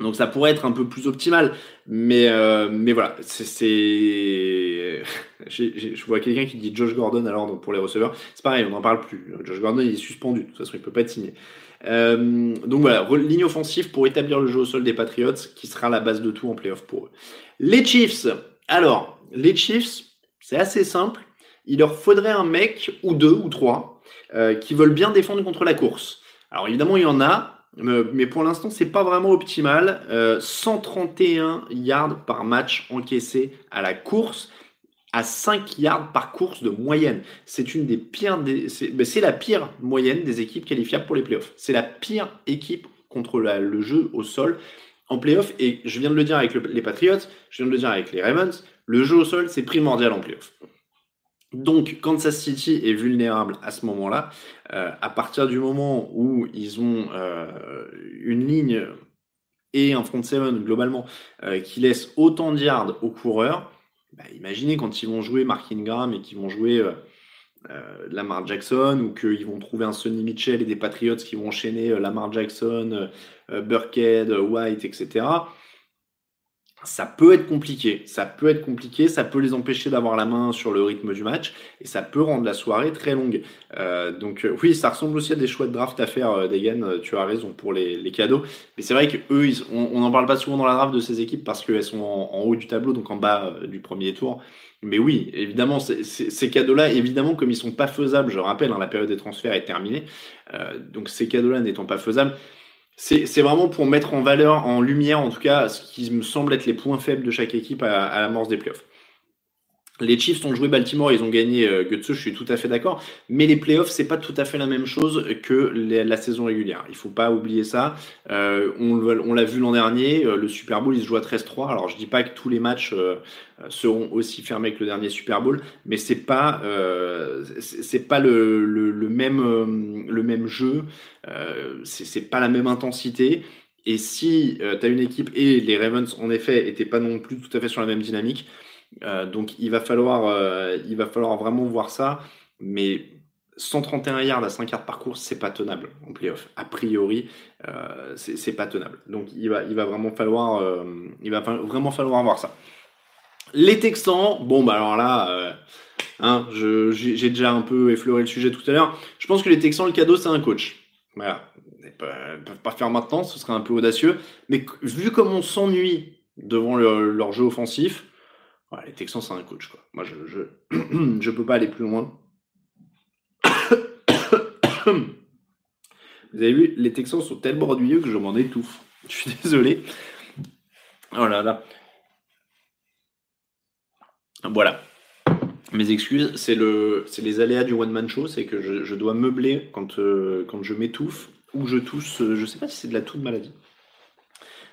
Donc ça pourrait être un peu plus optimal. Mais, euh, mais voilà, c'est... je vois quelqu'un qui dit Josh Gordon alors pour les receveurs. C'est pareil, on n'en parle plus. Josh Gordon, il est suspendu. De toute façon, il ne peut pas être signé. Euh, donc voilà, ligne offensive pour établir le jeu au sol des Patriots, qui sera la base de tout en playoff pour eux. Les Chiefs, alors, les Chiefs, c'est assez simple. Il leur faudrait un mec, ou deux, ou trois, euh, qui veulent bien défendre contre la course. Alors évidemment, il y en a, mais pour l'instant, c'est pas vraiment optimal. Euh, 131 yards par match encaissés à la course à 5 yards par course de moyenne. C'est une des pires, des, c'est, ben la pire moyenne des équipes qualifiables pour les playoffs. C'est la pire équipe contre le jeu au sol en playoff. Et je viens de le dire avec le, les Patriots, je viens de le dire avec les Ravens, le jeu au sol, c'est primordial en playoff. Donc, Kansas City est vulnérable à ce moment-là. Euh, à partir du moment où ils ont euh, une ligne et un front seven globalement qui laisse autant de yards aux coureurs, bah, imaginez quand ils vont jouer Mark Ingram et qu'ils vont jouer Lamar Jackson ou qu'ils vont trouver un Sonny Mitchell et des Patriots qui vont enchaîner Lamar Jackson, Burkhead, White, etc ça peut être compliqué. Ça peut être compliqué. Ça peut les empêcher d'avoir la main sur le rythme du match et ça peut rendre la soirée très longue. Euh, donc euh, oui, ça ressemble aussi à des choix de draft à faire, euh, Degan. Tu as raison pour les, cadeaux. Mais c'est vrai que eux, on n'en parle pas souvent dans la draft de ces équipes parce qu'elles sont en, haut du tableau, donc en bas du premier tour. Mais oui, évidemment, ces cadeaux-là, évidemment, comme ils sont pas faisables, je rappelle, hein, la période des transferts est terminée. donc ces cadeaux-là n'étant pas faisables, c'est vraiment pour mettre en valeur, en lumière en tout cas, ce qui me semble être les points faibles de chaque équipe à, à l'amorce des playoffs. Les Chiefs ont joué Baltimore, ils ont gagné euh, je suis tout à fait d'accord. Mais les playoffs, c'est pas tout à fait la même chose que la saison régulière. Il faut pas oublier ça. Euh, on, l'a vu l'an dernier, euh, le Super Bowl, il se joue à 13-3. Alors je dis pas que tous les matchs euh, seront aussi fermés que le dernier Super Bowl, mais c'est pas c'est pas le, même le même jeu. c'est pas la même intensité. Et si tu as une équipe et les Ravens en effet étaient pas non plus tout à fait sur la même dynamique. Euh, donc il va falloir, euh, il va falloir vraiment voir ça. Mais 131 yards à 5 yards par course, c'est pas tenable en playoff. A priori, euh, c'est pas tenable. Donc il va, il va vraiment falloir, il va vraiment falloir voir ça. Les Texans, bon bah alors là, hein, j'ai déjà un peu effleuré le sujet tout à l'heure. Je pense que les Texans, le cadeau, c'est un coach. Voilà, ils ne peuvent pas faire maintenant, ce serait un peu audacieux. Mais vu comme on s'ennuie devant leur jeu offensif, les Texans, c'est un coach. Quoi. Moi, je je peux pas aller plus loin. Vous avez vu, les Texans sont tellement ennuyeux que je m'en étouffe. Je suis désolé. Oh là là. Voilà. Mes excuses, c'est le, c'est les aléas du one man show, c'est que je, dois meubler quand, euh, quand je m'étouffe ou je tousse. Je sais pas si c'est de la toute maladie.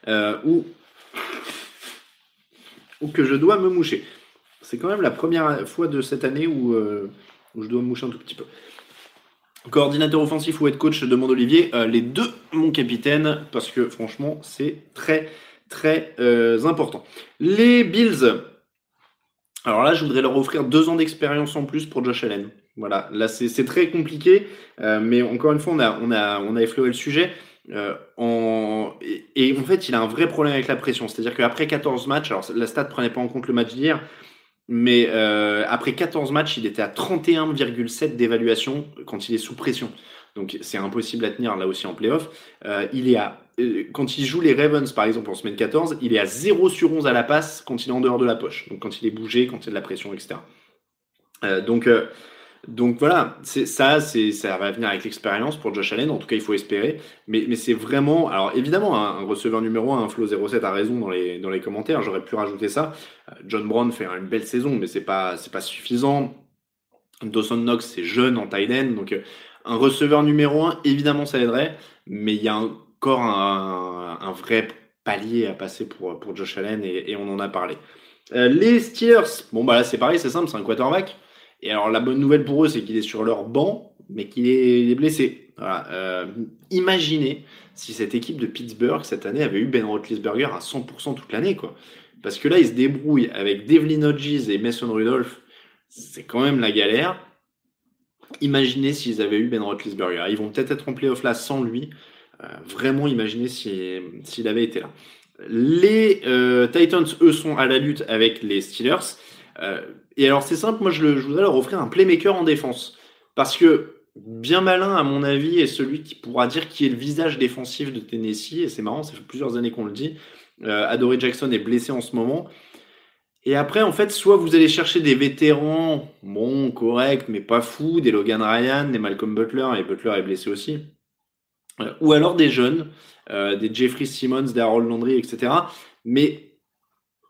Euh, ou que je dois me moucher. C'est quand même la première fois de cette année où, euh, je dois me moucher un tout petit peu. Coordinateur offensif ou head coach, demande Olivier. Euh, les deux, mon capitaine, parce que franchement, c'est très, très euh, important. Les Bills. Alors là, je voudrais leur offrir deux ans d'expérience en plus pour Josh Allen. Voilà, là c'est très compliqué, mais encore une fois, on a, on a effleuré le sujet. Euh, et, en fait, il a un vrai problème avec la pression. C'est-à-dire qu'après 14 matchs, alors la stat prenait pas en compte le match d'hier, mais euh, après 14 matchs, il était à 31,7 d'évaluation quand il est sous pression. Donc c'est impossible à tenir là aussi en playoff. Euh, il est à, quand il joue les Ravens par exemple en semaine 14, il est à 0 sur 11 à la passe quand il est en dehors de la poche. Donc quand il est bougé, quand il y a de la pression, etc. donc donc voilà, ça, ça va venir avec l'expérience pour Josh Allen. En tout cas, il faut espérer. Mais, c'est vraiment, alors évidemment, un, receveur numéro 1, un Flo 07 a raison dans les dans les commentaires. J'aurais pu rajouter ça. Euh, John Brown fait une belle saison, mais c'est pas pas suffisant. Dawson Knox c'est jeune en tight end, donc euh, un receveur numéro 1, évidemment, ça aiderait. Mais il y a encore un, vrai palier à passer pour pour Josh Allen et, et on en a parlé. Euh, les Steelers, bon bah là c'est pareil, c'est simple, c'est un quarterback. Et alors, la bonne nouvelle pour eux, c'est qu'il est sur leur banc, mais qu'il est, blessé. Euh, imaginez si cette équipe de Pittsburgh, cette année, avait eu Ben Roethlisberger à 100% toute l'année, quoi. Parce que là, ils se débrouillent avec Devlin Hodges et Mason Rudolph. C'est quand même la galère. Imaginez s'ils avaient eu Ben Roethlisberger. Ils vont peut-être être en playoff là sans lui. Euh, vraiment, imaginez s'il avait été là. Les euh, Titans, eux, sont à la lutte avec les Steelers. Euh, et alors c'est simple, moi je, voudrais leur offrir un playmaker en défense. Parce que bien malin, à mon avis, est celui qui pourra dire qui est le visage défensif de Tennessee. Et c'est marrant, ça fait plusieurs années qu'on le dit. Euh, Adoree Jackson est blessé en ce moment. Et après, en fait, soit vous allez chercher des vétérans, bon, corrects, mais pas fous, des Logan Ryan, des Malcolm Butler, et Butler est blessé aussi. Euh, ou alors des jeunes, des Jeffrey Simmons, des Harold Landry, etc. Mais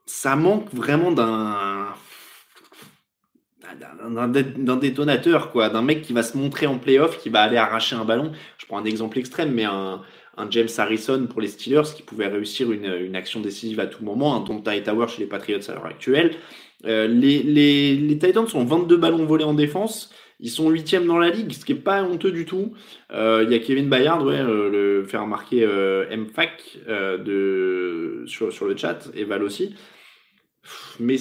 ça manque vraiment d'un d'un détonateur, quoi, d'un mec qui va se montrer en playoff, qui va aller arracher un ballon. Je prends un exemple extrême, mais un, James Harrison pour les Steelers qui pouvait réussir une, action décisive à tout moment, un Tonta Tower chez les Patriots à l'heure actuelle. Euh, les, Titans ont 22 ballons volés en défense, Ils sont huitièmes dans la ligue, ce qui est pas honteux du tout. Euh, il y a Kevin Bayard, ouais, euh, le faire remarquer euh, MFAC de sur, sur le chat et Val aussi. Mais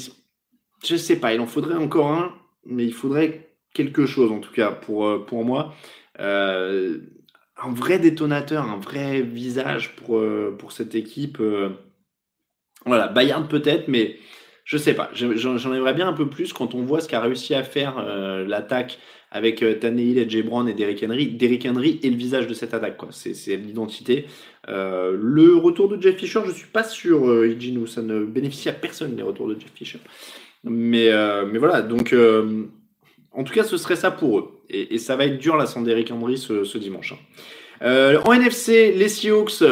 je sais pas, il en faudrait encore un, mais il faudrait quelque chose en tout cas pour pour moi. un vrai détonateur, un vrai visage pour pour cette équipe. voilà, Bayard peut-être, mais je sais pas. J'en aimerais bien un peu plus quand on voit ce qu'a réussi à faire euh, l'attaque avec euh, Tannehill, et Brown et Derrick Henry. Derrick Henry est le visage de cette attaque. C'est l'identité. Euh, le retour de Jeff Fisher, je suis pas sûr, euh, Igino, ça ne bénéficie à personne les retours de Jeff Fisher. Mais, euh, mais voilà, donc en tout cas, ce serait ça pour eux. Et, ça va être dur là sans Derrick Henry ce, dimanche. Hein. en NFC, les Seahawks,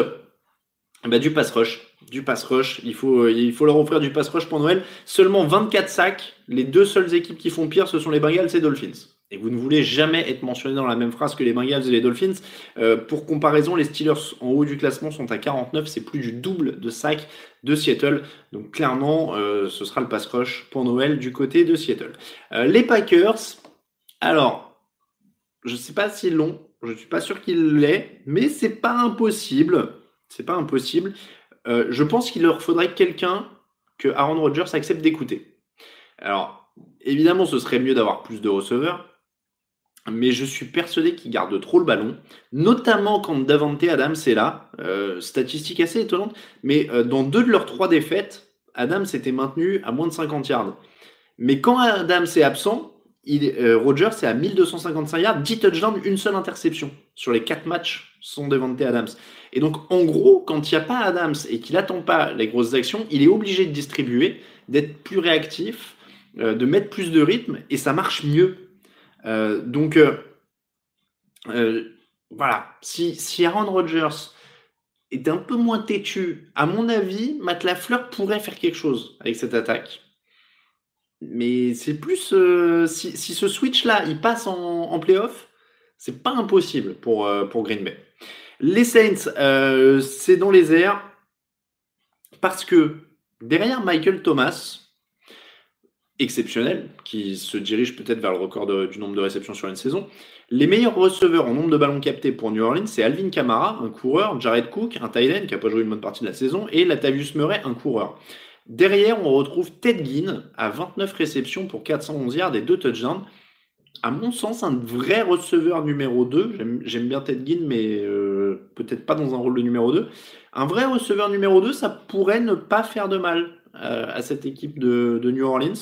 bah, du pass rush du pass rush. Il faut, euh, il faut leur offrir du pass rush pour Noël. Seulement 24 sacs. Les deux seules équipes qui font pire, ce sont les Bengals et Dolphins. Et vous ne voulez jamais être mentionné dans la même phrase que les Bengals et les Dolphins. Euh, pour comparaison, les Steelers en haut du classement sont à 49. C'est plus du double de sacs de Seattle. Donc clairement, euh, ce sera le pass rush pour Noël du côté de Seattle. les Packers, alors, je ne sais pas s'ils l'ont. Je ne suis pas sûr qu'il l'ait, mais c'est pas impossible. C'est pas impossible. Euh, je pense qu'il leur faudrait quelqu'un que Aaron Rodgers accepte d'écouter. Alors, évidemment, ce serait mieux d'avoir plus de receveurs, mais je suis persuadé qu'il garde trop le ballon, notamment quand Davante Adams est là. Euh, statistique assez étonnante, mais euh, dans deux de leurs trois défaites, Adams s'était maintenu à moins de 50 yards. Mais quand Adams est absent, il, Rodgers est à 1255 yards, 10 touchdowns, une seule interception sur les quatre matchs sont Davante Adams. Et donc, en gros, quand il n'y a pas Adams et qu'il n'attend pas les grosses actions, il est obligé de distribuer, d'être plus réactif, euh, de mettre plus de rythme, et ça marche mieux. Euh, donc, euh, voilà. Si, si Aaron Rodgers est un peu moins têtu, à mon avis, Matt Lafleur pourrait faire quelque chose avec cette attaque. Mais c'est plus. Si, ce switch-là, il passe en, en playoff, c'est pas impossible pour, Green Bay. Les Saints, euh, c'est dans les airs parce que derrière Michael Thomas, exceptionnel, qui se dirige peut-être vers le record du nombre de réceptions sur une saison, les meilleurs receveurs en nombre de ballons captés pour New Orleans, c'est Alvin Kamara, un coureur, Jared Cook, un tight qui n'a pas joué une bonne partie de la saison, et Latavius Murray, un coureur. Derrière, on retrouve Ted Ginn à 29 réceptions pour 411 yards et 2 touchdowns à mon sens, un vrai receveur numéro 2. J'aime bien Ted Ginn, mais euh, peut-être pas dans un rôle de numéro 2. Un vrai receveur numéro 2, ça pourrait ne pas faire de mal euh, à cette équipe de, New Orleans.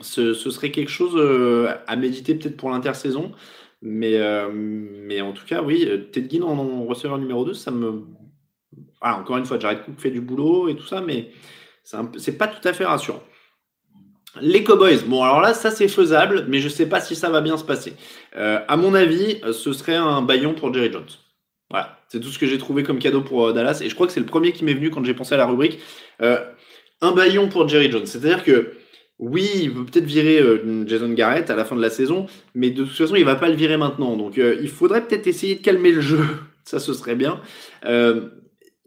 Ce, serait quelque chose euh, à méditer peut-être pour l'intersaison. Mais, mais en tout cas, oui, Ted Ginn en, receveur numéro 2, ça me. encore une fois, Jared Cook fait du boulot et tout ça, mais c'est pas tout à fait rassurant. Les Cowboys, bon alors là ça c'est faisable, mais je sais pas si ça va bien se passer. Euh, à mon avis, ce serait un baillon pour Jerry Jones. Voilà, c'est tout ce que j'ai trouvé comme cadeau pour euh, Dallas, et je crois que c'est le premier qui m'est venu quand j'ai pensé à la rubrique. Euh, un baillon pour Jerry Jones, c'est-à-dire que oui, il peut peut-être virer Jason Garrett à la fin de la saison, mais de toute façon il va pas le virer maintenant, donc il faudrait peut-être essayer de calmer le jeu, ça ce serait bien.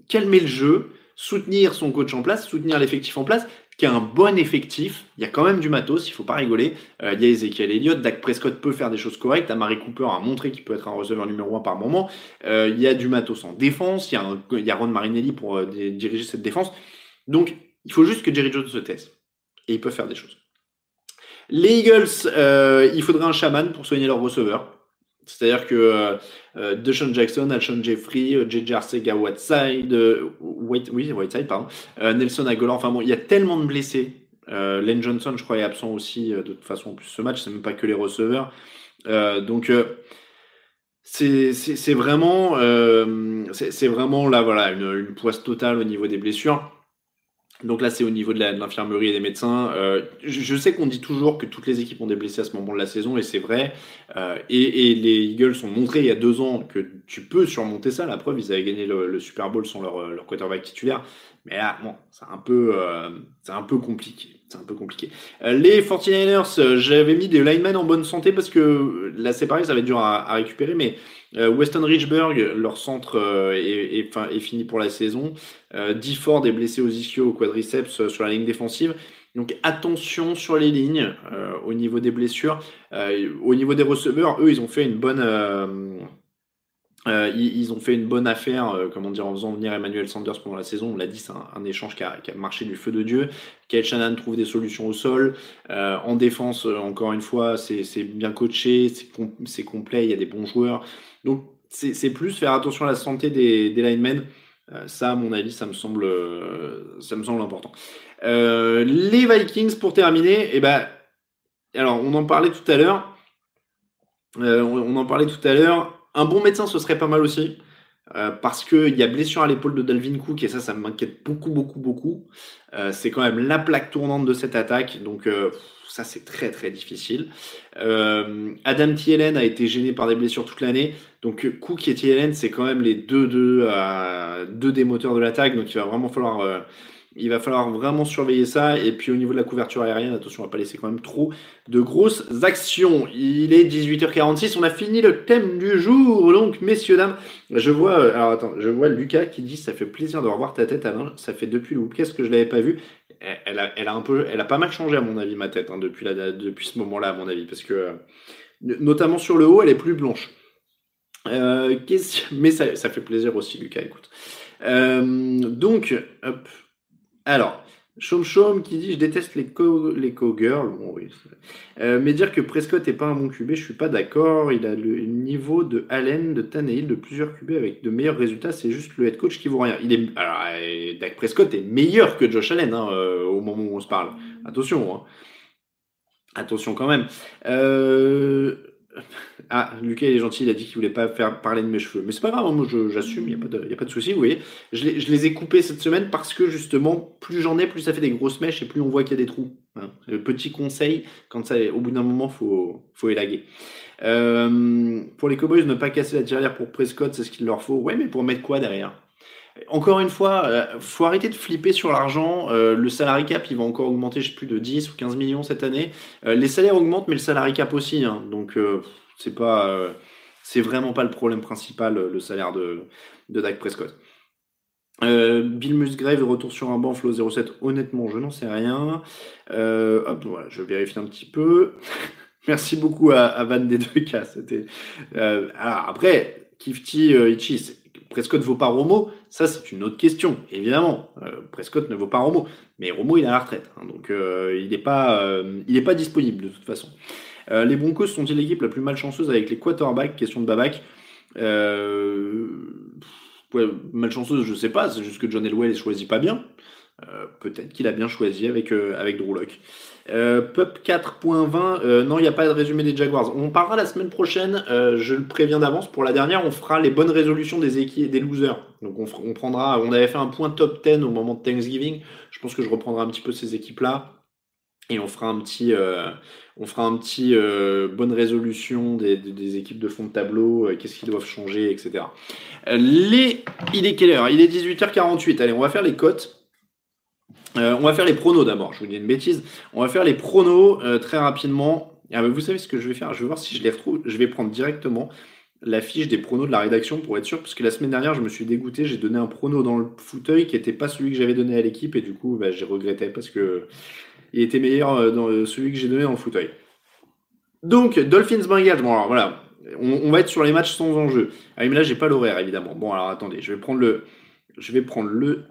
calmer le jeu, soutenir son coach en place, soutenir l'effectif en place, qui a un bon effectif. Il y a quand même du matos, il faut pas rigoler. Euh, il y a Ezekiel Elliott, Dak Prescott peut faire des choses correctes. Amari Cooper a montré qu'il peut être un receveur numéro 1 par moment. Euh, il y a du matos en défense. Il y a, il y a Ron Marinelli pour euh, diriger cette défense. Donc, il faut juste que Jerry Jones se teste. Et il peut faire des choses. Les Eagles, il faudrait un chaman pour soigner leurs receveurs. C'est-à-dire que euh, euh, Deshaun Jackson, Alshon Jeffrey, euh, JJ Arcega Whiteside, White, oui, Whiteside, pardon, Nelson Aguilar, enfin bon, il y a tellement de blessés. Len Johnson, je crois, est absent aussi de toute façon en plus ce match, c'est même pas que les receveurs. donc c'est vraiment, c'est vraiment là, voilà, une poisse totale au niveau des blessures. Donc là, c'est au niveau de l'infirmerie et des médecins. Euh, je, sais qu'on dit toujours que toutes les équipes ont des blessés à ce moment de la saison, et c'est vrai. Euh, et, les Eagles ont montré il y a deux ans que tu peux surmonter ça. La preuve, ils avaient gagné le, Super Bowl sans leur, leur quarterback titulaire. Mais là, bon, euh, c'est un peu compliqué. C'est un peu compliqué. les 49ers, j'avais mis des linemen en bonne santé parce que là, c'est pareil, ça va être dur à, récupérer, mais euh, Weston Richburg, leur centre euh, est, est, fini pour la saison. Euh, D. Ford est blessé aux ischios, au quadriceps sur la ligne défensive. Donc attention sur les lignes au niveau des blessures. au niveau des receveurs, eux, ils ont fait une bonne euh, ils, ont fait une bonne affaire, euh, comment dire, en faisant venir Emmanuel Sanders pendant la saison. On l'a dit, c'est un, échange qui a, marché du feu de Dieu. Kyle Shannon trouve des solutions au sol. Euh, en défense, encore une fois, c'est bien coaché, c'est complet, il y a des bons joueurs. Donc, c'est plus faire attention à la santé des, des linemen. ça, à mon avis, ça me semble, ça me semble important. les Vikings, pour terminer, eh ben, alors, on en parlait tout à l'heure. on en parlait tout à l'heure un bon médecin, ce serait pas mal aussi. Euh, parce qu'il y a blessure à l'épaule de Dalvin Cook et ça, ça m'inquiète beaucoup, beaucoup, beaucoup. Euh, c'est quand même la plaque tournante de cette attaque, donc euh, ça, c'est très, très difficile. Adam Thielen a été gêné par des blessures toute l'année, donc Cook et Thielen, c'est quand même les deux, deux, deux des moteurs de l'attaque, donc il va vraiment falloir il va falloir vraiment surveiller ça. Et puis au niveau de la couverture aérienne, attention, on va pas laisser quand même trop de grosses actions. Il est 18h46, on a fini le thème du jour. Donc, messieurs, dames, je vois, euh, je vois Lucas qui dit ça fait plaisir de revoir ta tête, Alain. Ça fait depuis le qu'est-ce que je l'avais pas vu? Elle a, un peu, elle a pas mal changé à mon avis ma tête hein, depuis, ce moment-là à mon avis parce que euh, notamment sur le haut, elle est plus blanche. Euh, mais ça, ça, fait plaisir aussi, Lucas. Écoute. donc, hop, alors, Chom Chom qui dit je déteste les co les girls bon, oui. euh, mais dire que Prescott est pas un bon QB, je suis pas d'accord. Il a le niveau de Allen, de Tannehill, de plusieurs QB avec de meilleurs résultats. C'est juste le head coach qui vaut rien. Il est alors euh, Dak Prescott est meilleur que Josh Allen hein, euh, au moment où on se parle. Attention, hein. attention quand même. Ah, Lucas, il est gentil, il a dit qu'il voulait pas faire parler de mes cheveux. Mais c'est pas grave, hein, moi j'assume, il n'y a, pas de, de souci, vous voyez. Je les, ai coupés cette semaine parce que justement, plus j'en ai, plus ça fait des grosses mèches et plus on voit qu'il y a des trous. Hein. Petit conseil, quand ça, au bout d'un moment, faut, faut élaguer. Euh, pour les Cowboys, ne pas casser la tirelire pour Prescott, c'est ce qu'il leur faut. Ouais, mais pour mettre quoi derrière? Encore une fois, euh, faut arrêter de flipper sur l'argent. Euh, le salary cap, il va encore augmenter, je sais plus, de 10 ou 15 millions cette année. Euh, les salaires augmentent, mais le salary cap aussi. Hein. donc, c'est pas, c'est vraiment pas le problème principal, le salaire de, de Dak Prescott. Bill Musgrave retour sur un banc flow 07. Honnêtement, je n'en sais rien. hop, voilà, je vérifie un petit peu. Merci beaucoup à, Van des deux cas. Après, Kifty Ichi, Prescott vaut pas Romo, ça c'est une autre question, évidemment. Euh, Prescott ne vaut pas Romo, mais Romo il est à la retraite, hein, donc euh, il n'est pas, euh, il pas disponible de toute façon. Les Broncos sont-ils l'équipe la plus malchanceuse avec les quarterbacks Question de Babac. malchanceuse, je sais pas, c'est juste que John Elway ne choisit pas bien. Peut-être qu'il a bien choisi avec, avec Drew. Euh, Pup 4.20, euh, non, il n'y a pas de résumé des Jaguars. On parlera la semaine prochaine, euh, je le préviens d'avance, pour la dernière, on fera les bonnes résolutions des équipes des losers. On, prendra, on avait fait un point top 10 au moment de Thanksgiving. Je pense que je reprendrai un petit peu ces équipes-là. Et on fera un petit, on fera un petit bonne résolution des, équipes de fond de tableau, qu'est-ce qu'ils doivent changer, etc. les, il est quelle heure? Il est 18h48. Allez, on va faire les cotes. Euh, on va faire les pronos d'abord, je vous dis une bêtise. On va faire les pronos euh, très rapidement. Ah, vous savez ce que je vais faire? Je vais voir si je les retrouve. Je vais prendre directement la fiche des pronos de la rédaction pour être sûr, parce que la semaine dernière, je me suis dégoûté. J'ai donné un prono dans le fauteuil qui n'était pas celui que j'avais donné à l'équipe, et du coup, bah, j'ai regretté parce que il était meilleur euh, dans celui que j'ai donné dans le fauteuil. Donc, Dolphins Bengals. Bon, alors voilà, on, va être sur les matchs sans enjeu. Ah, mais là, j'ai pas l'horaire évidemment. Bon, alors attendez, je vais prendre le,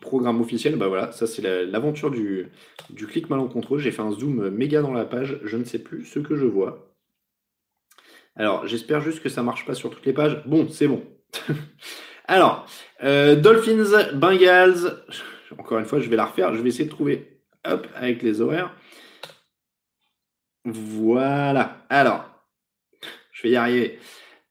programme officiel, bah voilà, ça c'est l'aventure du, du clic malencontreux. J'ai fait un zoom méga dans la page, je ne sais plus ce que je vois. Alors, j'espère juste que ça marche pas sur toutes les pages. Bon, c'est bon. Alors, euh, Dolphins, Bengals. Encore une fois, je vais la refaire. Je vais essayer de trouver, hop, avec les horaires. Voilà. Alors, je vais y arriver.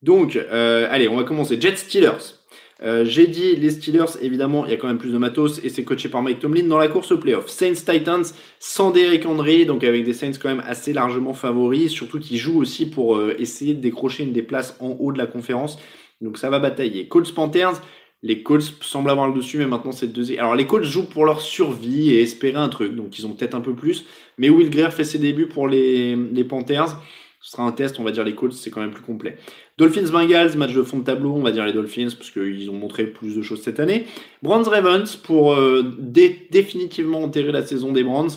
Donc, euh, allez, on va commencer. Jet Steelers. Euh, j'ai dit les Steelers, évidemment, il y a quand même plus de matos et c'est coaché par Mike Tomlin dans la course au playoff. Saints Titans sans Derrick Henry, donc avec des Saints quand même assez largement favoris, surtout qu'ils jouent aussi pour euh, essayer de décrocher une des places en haut de la conférence. Donc ça va batailler. Colts Panthers, les Colts semblent avoir le dessus, mais maintenant c'est deux. Alors les Colts jouent pour leur survie et espérer un truc, donc ils ont peut-être un peu plus. Mais Will Greer fait ses débuts pour les, Panthers. Ce sera un test, on va dire les Colts, c'est quand même plus complet. Dolphins Bengals, match de fond de tableau, on va dire les Dolphins, parce qu'ils ont montré plus de choses cette année. Browns Ravens pour euh, définitivement enterrer la saison des Browns.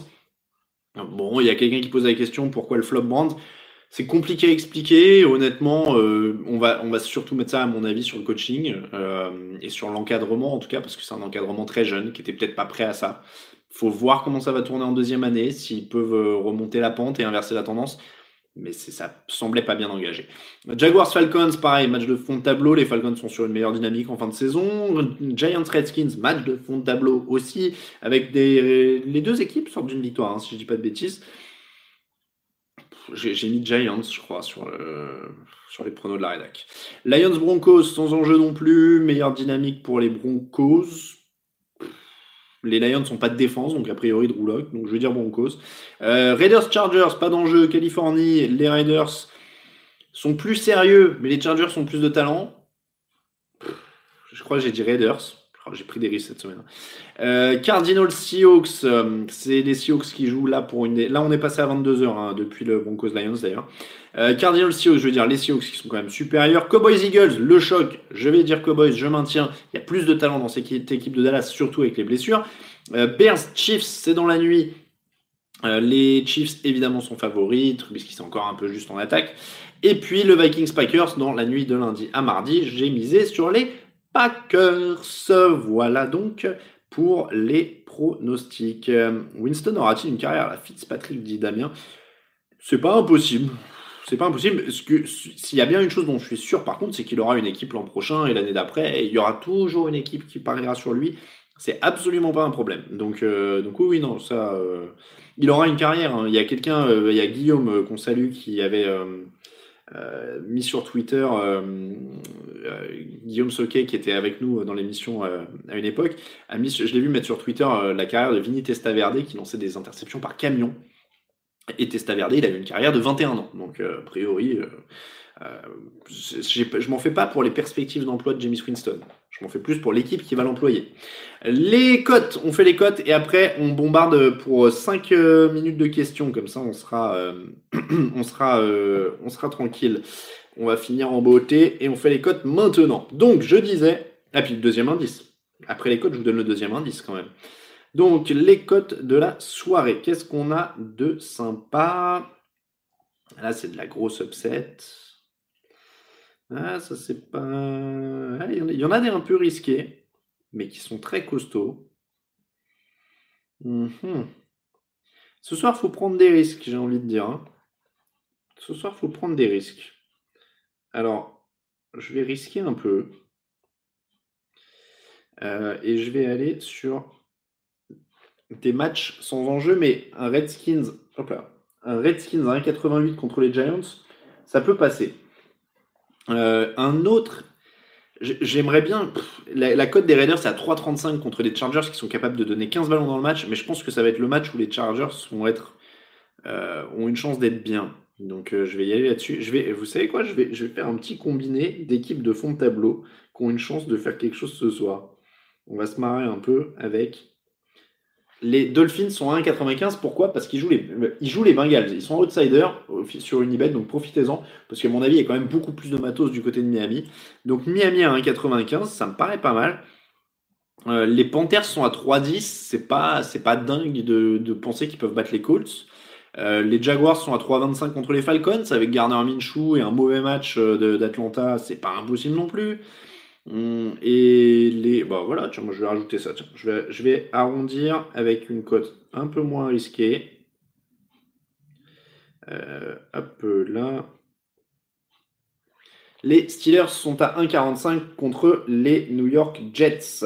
Bon, il y a quelqu'un qui pose la question pourquoi le flop brand c'est compliqué à expliquer. Honnêtement, euh, on, va, on va surtout mettre ça, à mon avis, sur le coaching euh, et sur l'encadrement, en tout cas, parce que c'est un encadrement très jeune qui était peut-être pas prêt à ça. Il faut voir comment ça va tourner en deuxième année, s'ils peuvent euh, remonter la pente et inverser la tendance. Mais ça semblait pas bien engagé. Jaguars Falcons, pareil, match de fond de tableau. Les Falcons sont sur une meilleure dynamique en fin de saison. Giants Redskins, match de fond de tableau aussi, avec les deux équipes sortent d'une victoire, hein, si je dis pas de bêtises. J'ai mis Giants, je crois, sur, les pronos de la rédac. Lions Broncos, sans enjeu non plus. Meilleure dynamique pour les Broncos. Les Lions ne pas de défense, donc a priori de rouloc, donc je vais dire Broncos. Euh, Raiders Chargers, pas d'enjeu. Californie, les Raiders sont plus sérieux, mais les Chargers sont plus de talent. Je crois que j'ai dit Raiders. Oh, j'ai pris des risques cette semaine. Euh, Cardinals Seahawks, euh, c'est les Seahawks qui jouent là pour une. Là, on est passé à 22h hein, depuis le Broncos Lions d'ailleurs. Euh, Cardinals Seahawks, je veux dire les Seahawks qui sont quand même supérieurs. Cowboys Eagles, le choc. Je vais dire Cowboys, je maintiens. Il y a plus de talent dans cette équipe de Dallas, surtout avec les blessures. Bears Chiefs, c'est dans la nuit. les Chiefs évidemment sont favoris, Trubisky c'est encore un peu juste en attaque. Et puis le Vikings Packers dans la nuit de lundi à mardi, j'ai misé sur les Packers. Voilà donc pour les pronostics. Winston aura-t-il une carrière à la Fitzpatrick, dit Damien? C'est pas impossible. C'est pas impossible. S'il y a bien une chose dont je suis sûr, par contre, c'est qu'il aura une équipe l'an prochain et l'année d'après, il y aura toujours une équipe qui pariera sur lui. C'est absolument pas un problème. Donc, euh, donc oui, non, ça. Euh, il aura une carrière. Hein. Il y a quelqu'un, euh, il y a Guillaume qu'on salue qui avait euh, mis sur Twitter euh, euh, Guillaume Soquet qui était avec nous dans l'émission à une époque a mis, je l'ai vu mettre sur Twitter la carrière de Vinny Testaverde qui lançait des interceptions par camion. Et Testaverde il a eu une carrière de 21 ans. Donc a priori je m'en fais pas pour les perspectives d'emploi de James Winston je m'en fais plus pour l'équipe qui va l'employer. Les cotes, on fait les cotes et après on bombarde pour 5 euh, minutes de questions, comme ça on sera, euh, on sera, euh, on sera tranquille. On va finir en beauté et on fait les cotes maintenant. Donc je disais, ah puis le deuxième indice. Après les cotes, je vous donne le deuxième indice quand même. Donc les cotes de la soirée. Qu'est-ce qu'on a de sympa? Là c'est de la grosse upset. Ah, ça c'est pas. Ah, il y en a des un peu risqués, mais qui sont très costauds. Mhm. Ce soir, faut prendre des risques, j'ai envie de dire. Hein. Ce soir, faut prendre des risques. Alors, je vais risquer un peu. Euh, et je vais aller sur des matchs sans enjeu, mais un Redskins, un Redskins à 1,88 contre les Giants, ça peut passer. Euh, un autre, j'aimerais bien. la, cote des Raiders, c'est à 3,35 contre les Chargers qui sont capables de donner 15 ballons dans le match, mais je pense que ça va être le match où les Chargers vont être, euh, ont une chance d'être bien. Donc euh, je vais y aller là-dessus. Je vais, vous savez quoi? Je vais, je vais faire un petit combiné d'équipes de fond de tableau qui ont une chance de faire quelque chose ce soir. On va se marrer un peu avec les Dolphins sont à 1,95. Pourquoi? Parce qu'ils jouent, les, jouent les Bengals. Ils sont outsiders sur Unibet, donc profitez-en. Parce qu'à mon avis, il y a quand même beaucoup plus de matos du côté de Miami. Donc Miami à 1,95, ça me paraît pas mal. Euh, les Panthers sont à 3,10. C'est pas, c'est pas dingue de, penser qu'ils peuvent battre les Colts. Euh, les Jaguars sont à 3,25 contre les Falcons avec Garner Minshew et un mauvais match euh, d'Atlanta. C'est pas impossible non plus. Hum, et les. Bon, voilà, moi je vais rajouter ça. Je, vais, arrondir avec une cote un peu moins risquée. Euh, hop là. Les Steelers sont à 1,45 contre les New York Jets.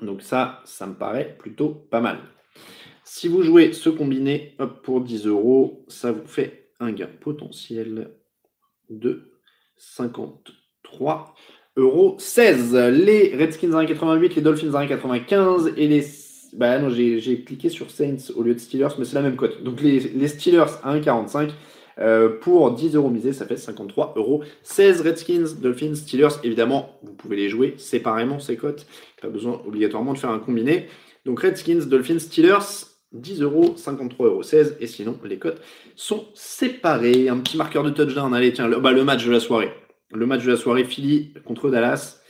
Donc ça, ça me paraît plutôt pas mal. Si vous jouez ce combiné pour 10 euros, ça vous fait un gain potentiel de 53 euros 16. Les Redskins à 1,88, les Dolphins à 1,95 et les. Bah non, j'ai cliqué sur Saints au lieu de Steelers, mais c'est la même cote. Donc les, Steelers à 1,45. Euh, pour 10 euros misés, ça fait 53 euros. 16 Redskins, Dolphins, Steelers. Évidemment, vous pouvez les jouer séparément, ces cotes. Pas besoin obligatoirement de faire un combiné. Donc Redskins, Dolphins, Steelers, 10 euros, 53 euros 16. Et sinon, les cotes sont séparées. Un petit marqueur de touchdown. Allez, tiens, bah, le match de la soirée le match de la soirée Philly contre Dallas.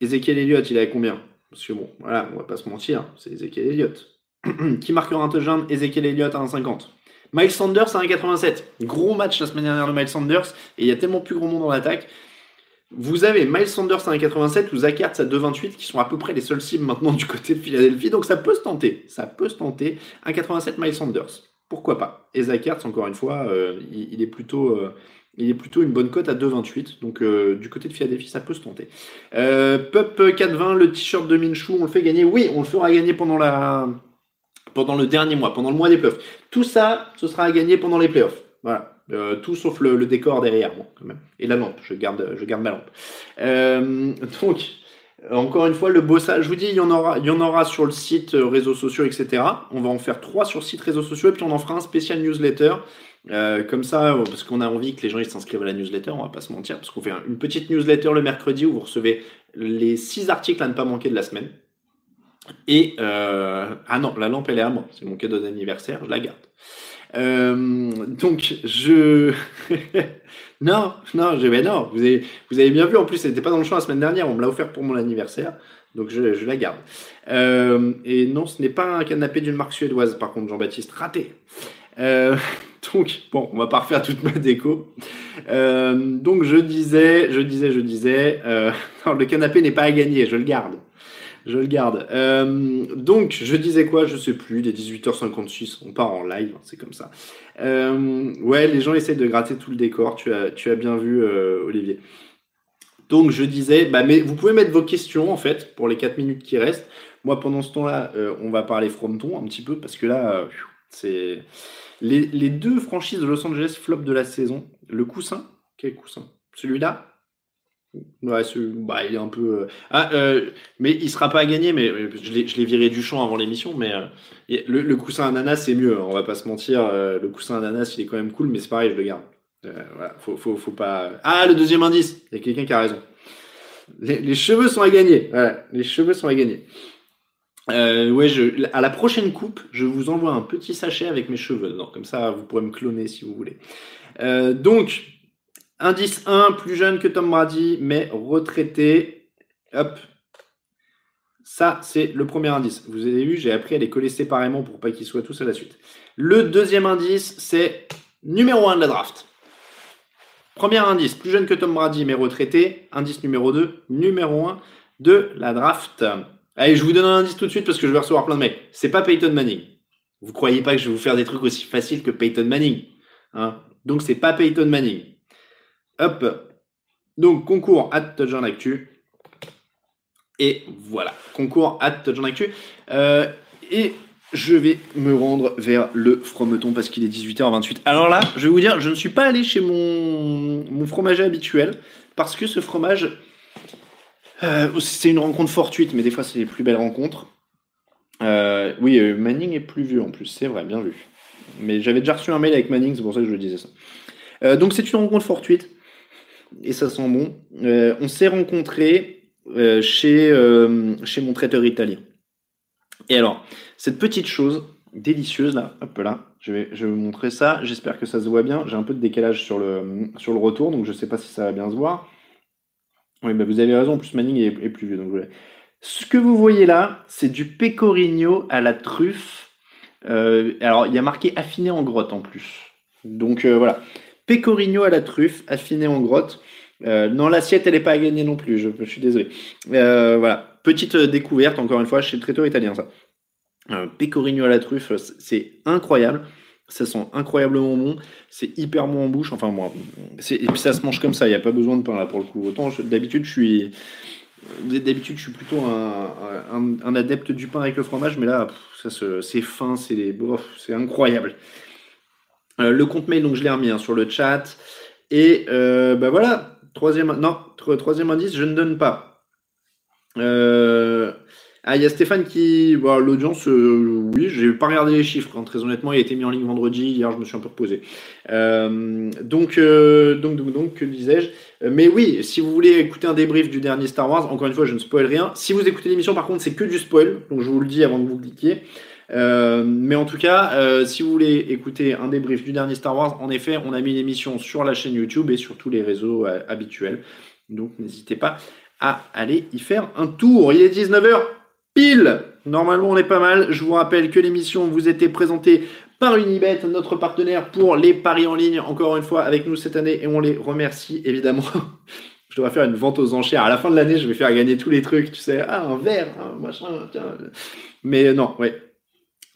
Ezekiel Elliott, il avait combien? Parce que bon, voilà, on va pas se mentir, c'est Ezekiel Elliott. qui marquera un touchdown? Ezekiel Elliott à 1,50. Miles Sanders à 1,87. Gros match la semaine dernière de Miles Sanders et il y a tellement plus grand monde dans l'attaque. Vous avez Miles Sanders à 1,87 ou Zach Ertz à 2,28 qui sont à peu près les seuls cibles maintenant du côté de Philadelphie. Donc ça peut se tenter. Ça peut se tenter. 1,87 Miles Sanders. Pourquoi pas? Et Zach Ertz, encore une fois, euh, il, est plutôt, euh, il est plutôt une bonne cote à 2,28. Donc euh, du côté de Philadelphie, ça peut se tenter. Pup 4,20, le t-shirt de Minshew, on le fait gagner? Oui, on le fera gagner pendant la pendant le dernier mois, pendant le mois des playoffs. Tout ça, ce sera à gagner pendant les playoffs. Voilà. Euh, tout sauf le, décor derrière, bon, quand même. Et la lampe, je garde, je garde ma lampe. Euh, donc, encore une fois, le bossage, je vous dis, il y en aura, il y en aura sur le site, euh, réseaux sociaux, etc. On va en faire trois sur le site réseaux sociaux et puis on en fera un spécial newsletter. Comme ça, parce qu'on a envie que les gens s'inscrivent à la newsletter, on va pas se mentir, parce qu'on fait une petite newsletter le mercredi où vous recevez les six articles à ne pas manquer de la semaine. Et ah non, la lampe elle est à moi, c'est mon cadeau d'anniversaire, je la garde. Euh, donc, je. non, non, je... Mais non, vous avez, vous avez bien vu, en plus, c'était pas dans le champ la semaine dernière, on me l'a offert pour mon anniversaire, donc je, je la garde. Euh, et non, ce n'est pas un canapé d'une marque suédoise, par contre, Jean-Baptiste, raté. Donc, bon, on va pas refaire toute ma déco. Euh, donc, je disais, je disais, je disais, euh, le canapé n'est pas à gagner, je le garde je le garde. Euh, donc, je disais quoi Je sais plus. des 18h56, on part en live, c'est comme ça. Ouais, les gens essaient de gratter tout le décor. Tu as, bien vu, Olivier. Donc, je disais, bah, mais vous pouvez mettre vos questions en fait pour les 4 minutes qui restent. Moi, pendant ce temps-là, on va parler fronton un petit peu parce que là, c'est les, les deux franchises de Los Angeles flop de la saison. Le coussin, quel coussin? Celui-là? Ouais, bah, il est un peu. Euh, ah, euh, mais il sera pas à gagner, mais euh, je l'ai viré du champ avant l'émission, mais le, coussin ananas, c'est mieux, hein, on va pas se mentir. le coussin ananas, il est quand même cool, mais c'est pareil, je le garde. voilà, faut, faut, faut, pas. Ah, le deuxième indice, il y a quelqu'un qui a raison. Les, cheveux sont à gagner. Voilà, les cheveux sont à gagner. Ouais, je, à la prochaine coupe, je vous envoie un petit sachet avec mes cheveux. Comme ça, vous pourrez me cloner si vous voulez. donc, Indice 1, plus jeune que Tom Brady, mais retraité. Hop. Ça, c'est le premier indice. Vous avez vu, j'ai appris à les coller séparément pour pas qu'ils soient tous à la suite. Le deuxième indice, c'est numéro 1 de la draft. Premier indice, plus jeune que Tom Brady, mais retraité. Indice numéro 2, numéro 1 de la draft. Allez, je vous donne un indice tout de suite parce que je vais recevoir plein de mecs. C'est pas Peyton Manning. Vous croyez pas que je vais vous faire des trucs aussi faciles que Peyton Manning hein Donc, c'est pas Peyton Manning. Hop. Donc, concours at Touchdown Actu. Et voilà, concours at Touchdown Actu. Euh, et je vais me rendre vers le frometon parce qu'il est 18h28. Alors là, je vais vous dire, je ne suis pas allé chez mon fromager habituel parce que ce fromage, euh, c'est une rencontre fortuite, mais des fois c'est les plus belles rencontres. Euh, oui, Manning est plus vieux en plus, c'est vrai, bien vu. Mais j'avais déjà reçu un mail avec Manning, c'est pour ça que je le disais ça. donc c'est une rencontre fortuite et ça sent bon. Euh, on s'est rencontrés euh, chez, euh, chez mon traiteur italien. Et alors, cette petite chose délicieuse là, hop là, je vais, je vais vous montrer ça. J'espère que ça se voit bien. J'ai un peu de décalage sur le, sur le retour, donc je ne sais pas si ça va bien se voir. Oui, bah vous avez raison, plus Manning est, plus vieux. Donc Ce que vous voyez là, c'est du pecorino à la truffe. alors, il y a marqué affiné en grotte en plus. Donc voilà. Pecorino à la truffe, affiné en grotte. Euh, non, l'assiette, elle n'est pas à gagner non plus, je, suis désolé. Euh, voilà, petite euh, découverte, encore une fois, chez le traiteur italien, ça. pecorino à la truffe, c'est incroyable. Ça sent incroyablement bon. C'est hyper bon en bouche. Enfin, moi, et puis ça se mange comme ça. Il n'y a pas besoin de pain là pour le coup. Autant d'habitude, je suis. D'habitude, je suis plutôt un, adepte du pain avec le fromage, mais là, ça c'est fin, c'est c'est incroyable. Euh, le compte mail, donc je l'ai remis hein, sur le chat. Et euh, bah voilà, troisième, non, troisième indice, je ne donne pas. Euh, ah, il y a Stéphane qui. Bah, L'audience, euh, oui, j'ai pas regardé les chiffres. Hein, très honnêtement, il a été mis en ligne vendredi. Hier, je me suis un peu reposé. donc, donc, donc, donc, que disais-je Mais oui, si vous voulez écouter un débrief du dernier Star Wars, encore une fois, je ne spoil rien. Si vous écoutez l'émission, par contre, c'est que du spoil. Donc, je vous le dis avant que vous cliquiez. Euh, mais en tout cas, euh, si vous voulez écouter un débrief du dernier Star Wars, en effet, on a mis une émission sur la chaîne YouTube et sur tous les réseaux euh, habituels. Donc n'hésitez pas à aller y faire un tour. Il est 19h. Pile. Normalement, on est pas mal. Je vous rappelle que l'émission vous était présentée par Unibet, notre partenaire pour les paris en ligne, encore une fois avec nous cette année, et on les remercie évidemment. je devrais faire une vente aux enchères. À la fin de l'année, je vais faire gagner tous les trucs, tu sais, ah, un verre, un machin, tiens. Mais non, ouais.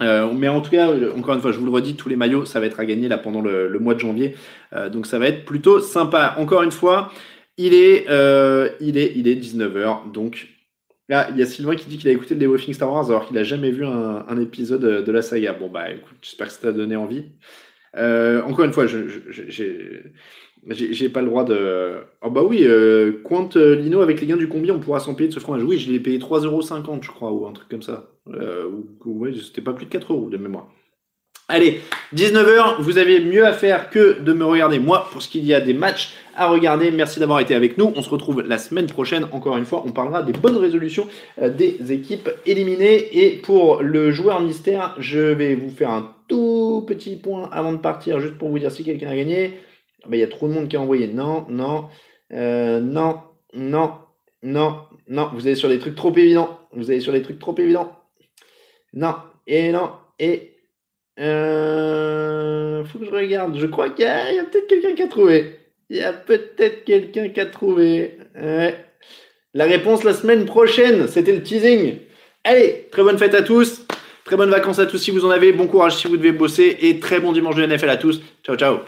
Euh, mais en tout cas, encore une fois, je vous le redis, tous les maillots, ça va être à gagner là pendant le, mois de janvier. Euh, donc ça va être plutôt sympa. Encore une fois, il est, euh, il est, il est 19h. Donc là, il y a Sylvain qui dit qu'il a écouté le débriefing Star Wars alors qu'il n'a jamais vu un, épisode de la saga. Bon, bah écoute, j'espère que ça t'a donné envie. encore une fois, j'ai pas le droit de. Oh bah oui, euh, euh, Lino avec les gains du combi, on pourra s'en payer de ce fromage. Oui, je l'ai payé 3,50€, je crois, ou un truc comme ça. Euh, ou, c'était pas plus de 4 euros de mémoire. Allez, 19h, vous avez mieux à faire que de me regarder moi pour ce qu'il y a des matchs à regarder. Merci d'avoir été avec nous. On se retrouve la semaine prochaine. Encore une fois, on parlera des bonnes résolutions euh, des équipes éliminées. Et pour le joueur mystère, je vais vous faire un tout petit point avant de partir, juste pour vous dire si quelqu'un a gagné. Ah bah, il y a trop de monde qui a envoyé. Non, non, euh, non, non, non, non. Vous allez sur des trucs trop évidents. Vous allez sur des trucs trop évidents. Non, et non, et. Euh, faut que je regarde. Je crois qu'il y a, peut-être quelqu'un qui a trouvé. Il y a peut-être quelqu'un qui a trouvé. La réponse la semaine prochaine. C'était le teasing. Allez, très bonne fête à tous. Très bonnes vacances à tous si vous en avez. Bon courage si vous devez bosser. Et très bon dimanche de NFL à tous. Ciao, ciao.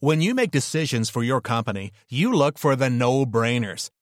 When you make decisions for your company, you look for the no-brainers.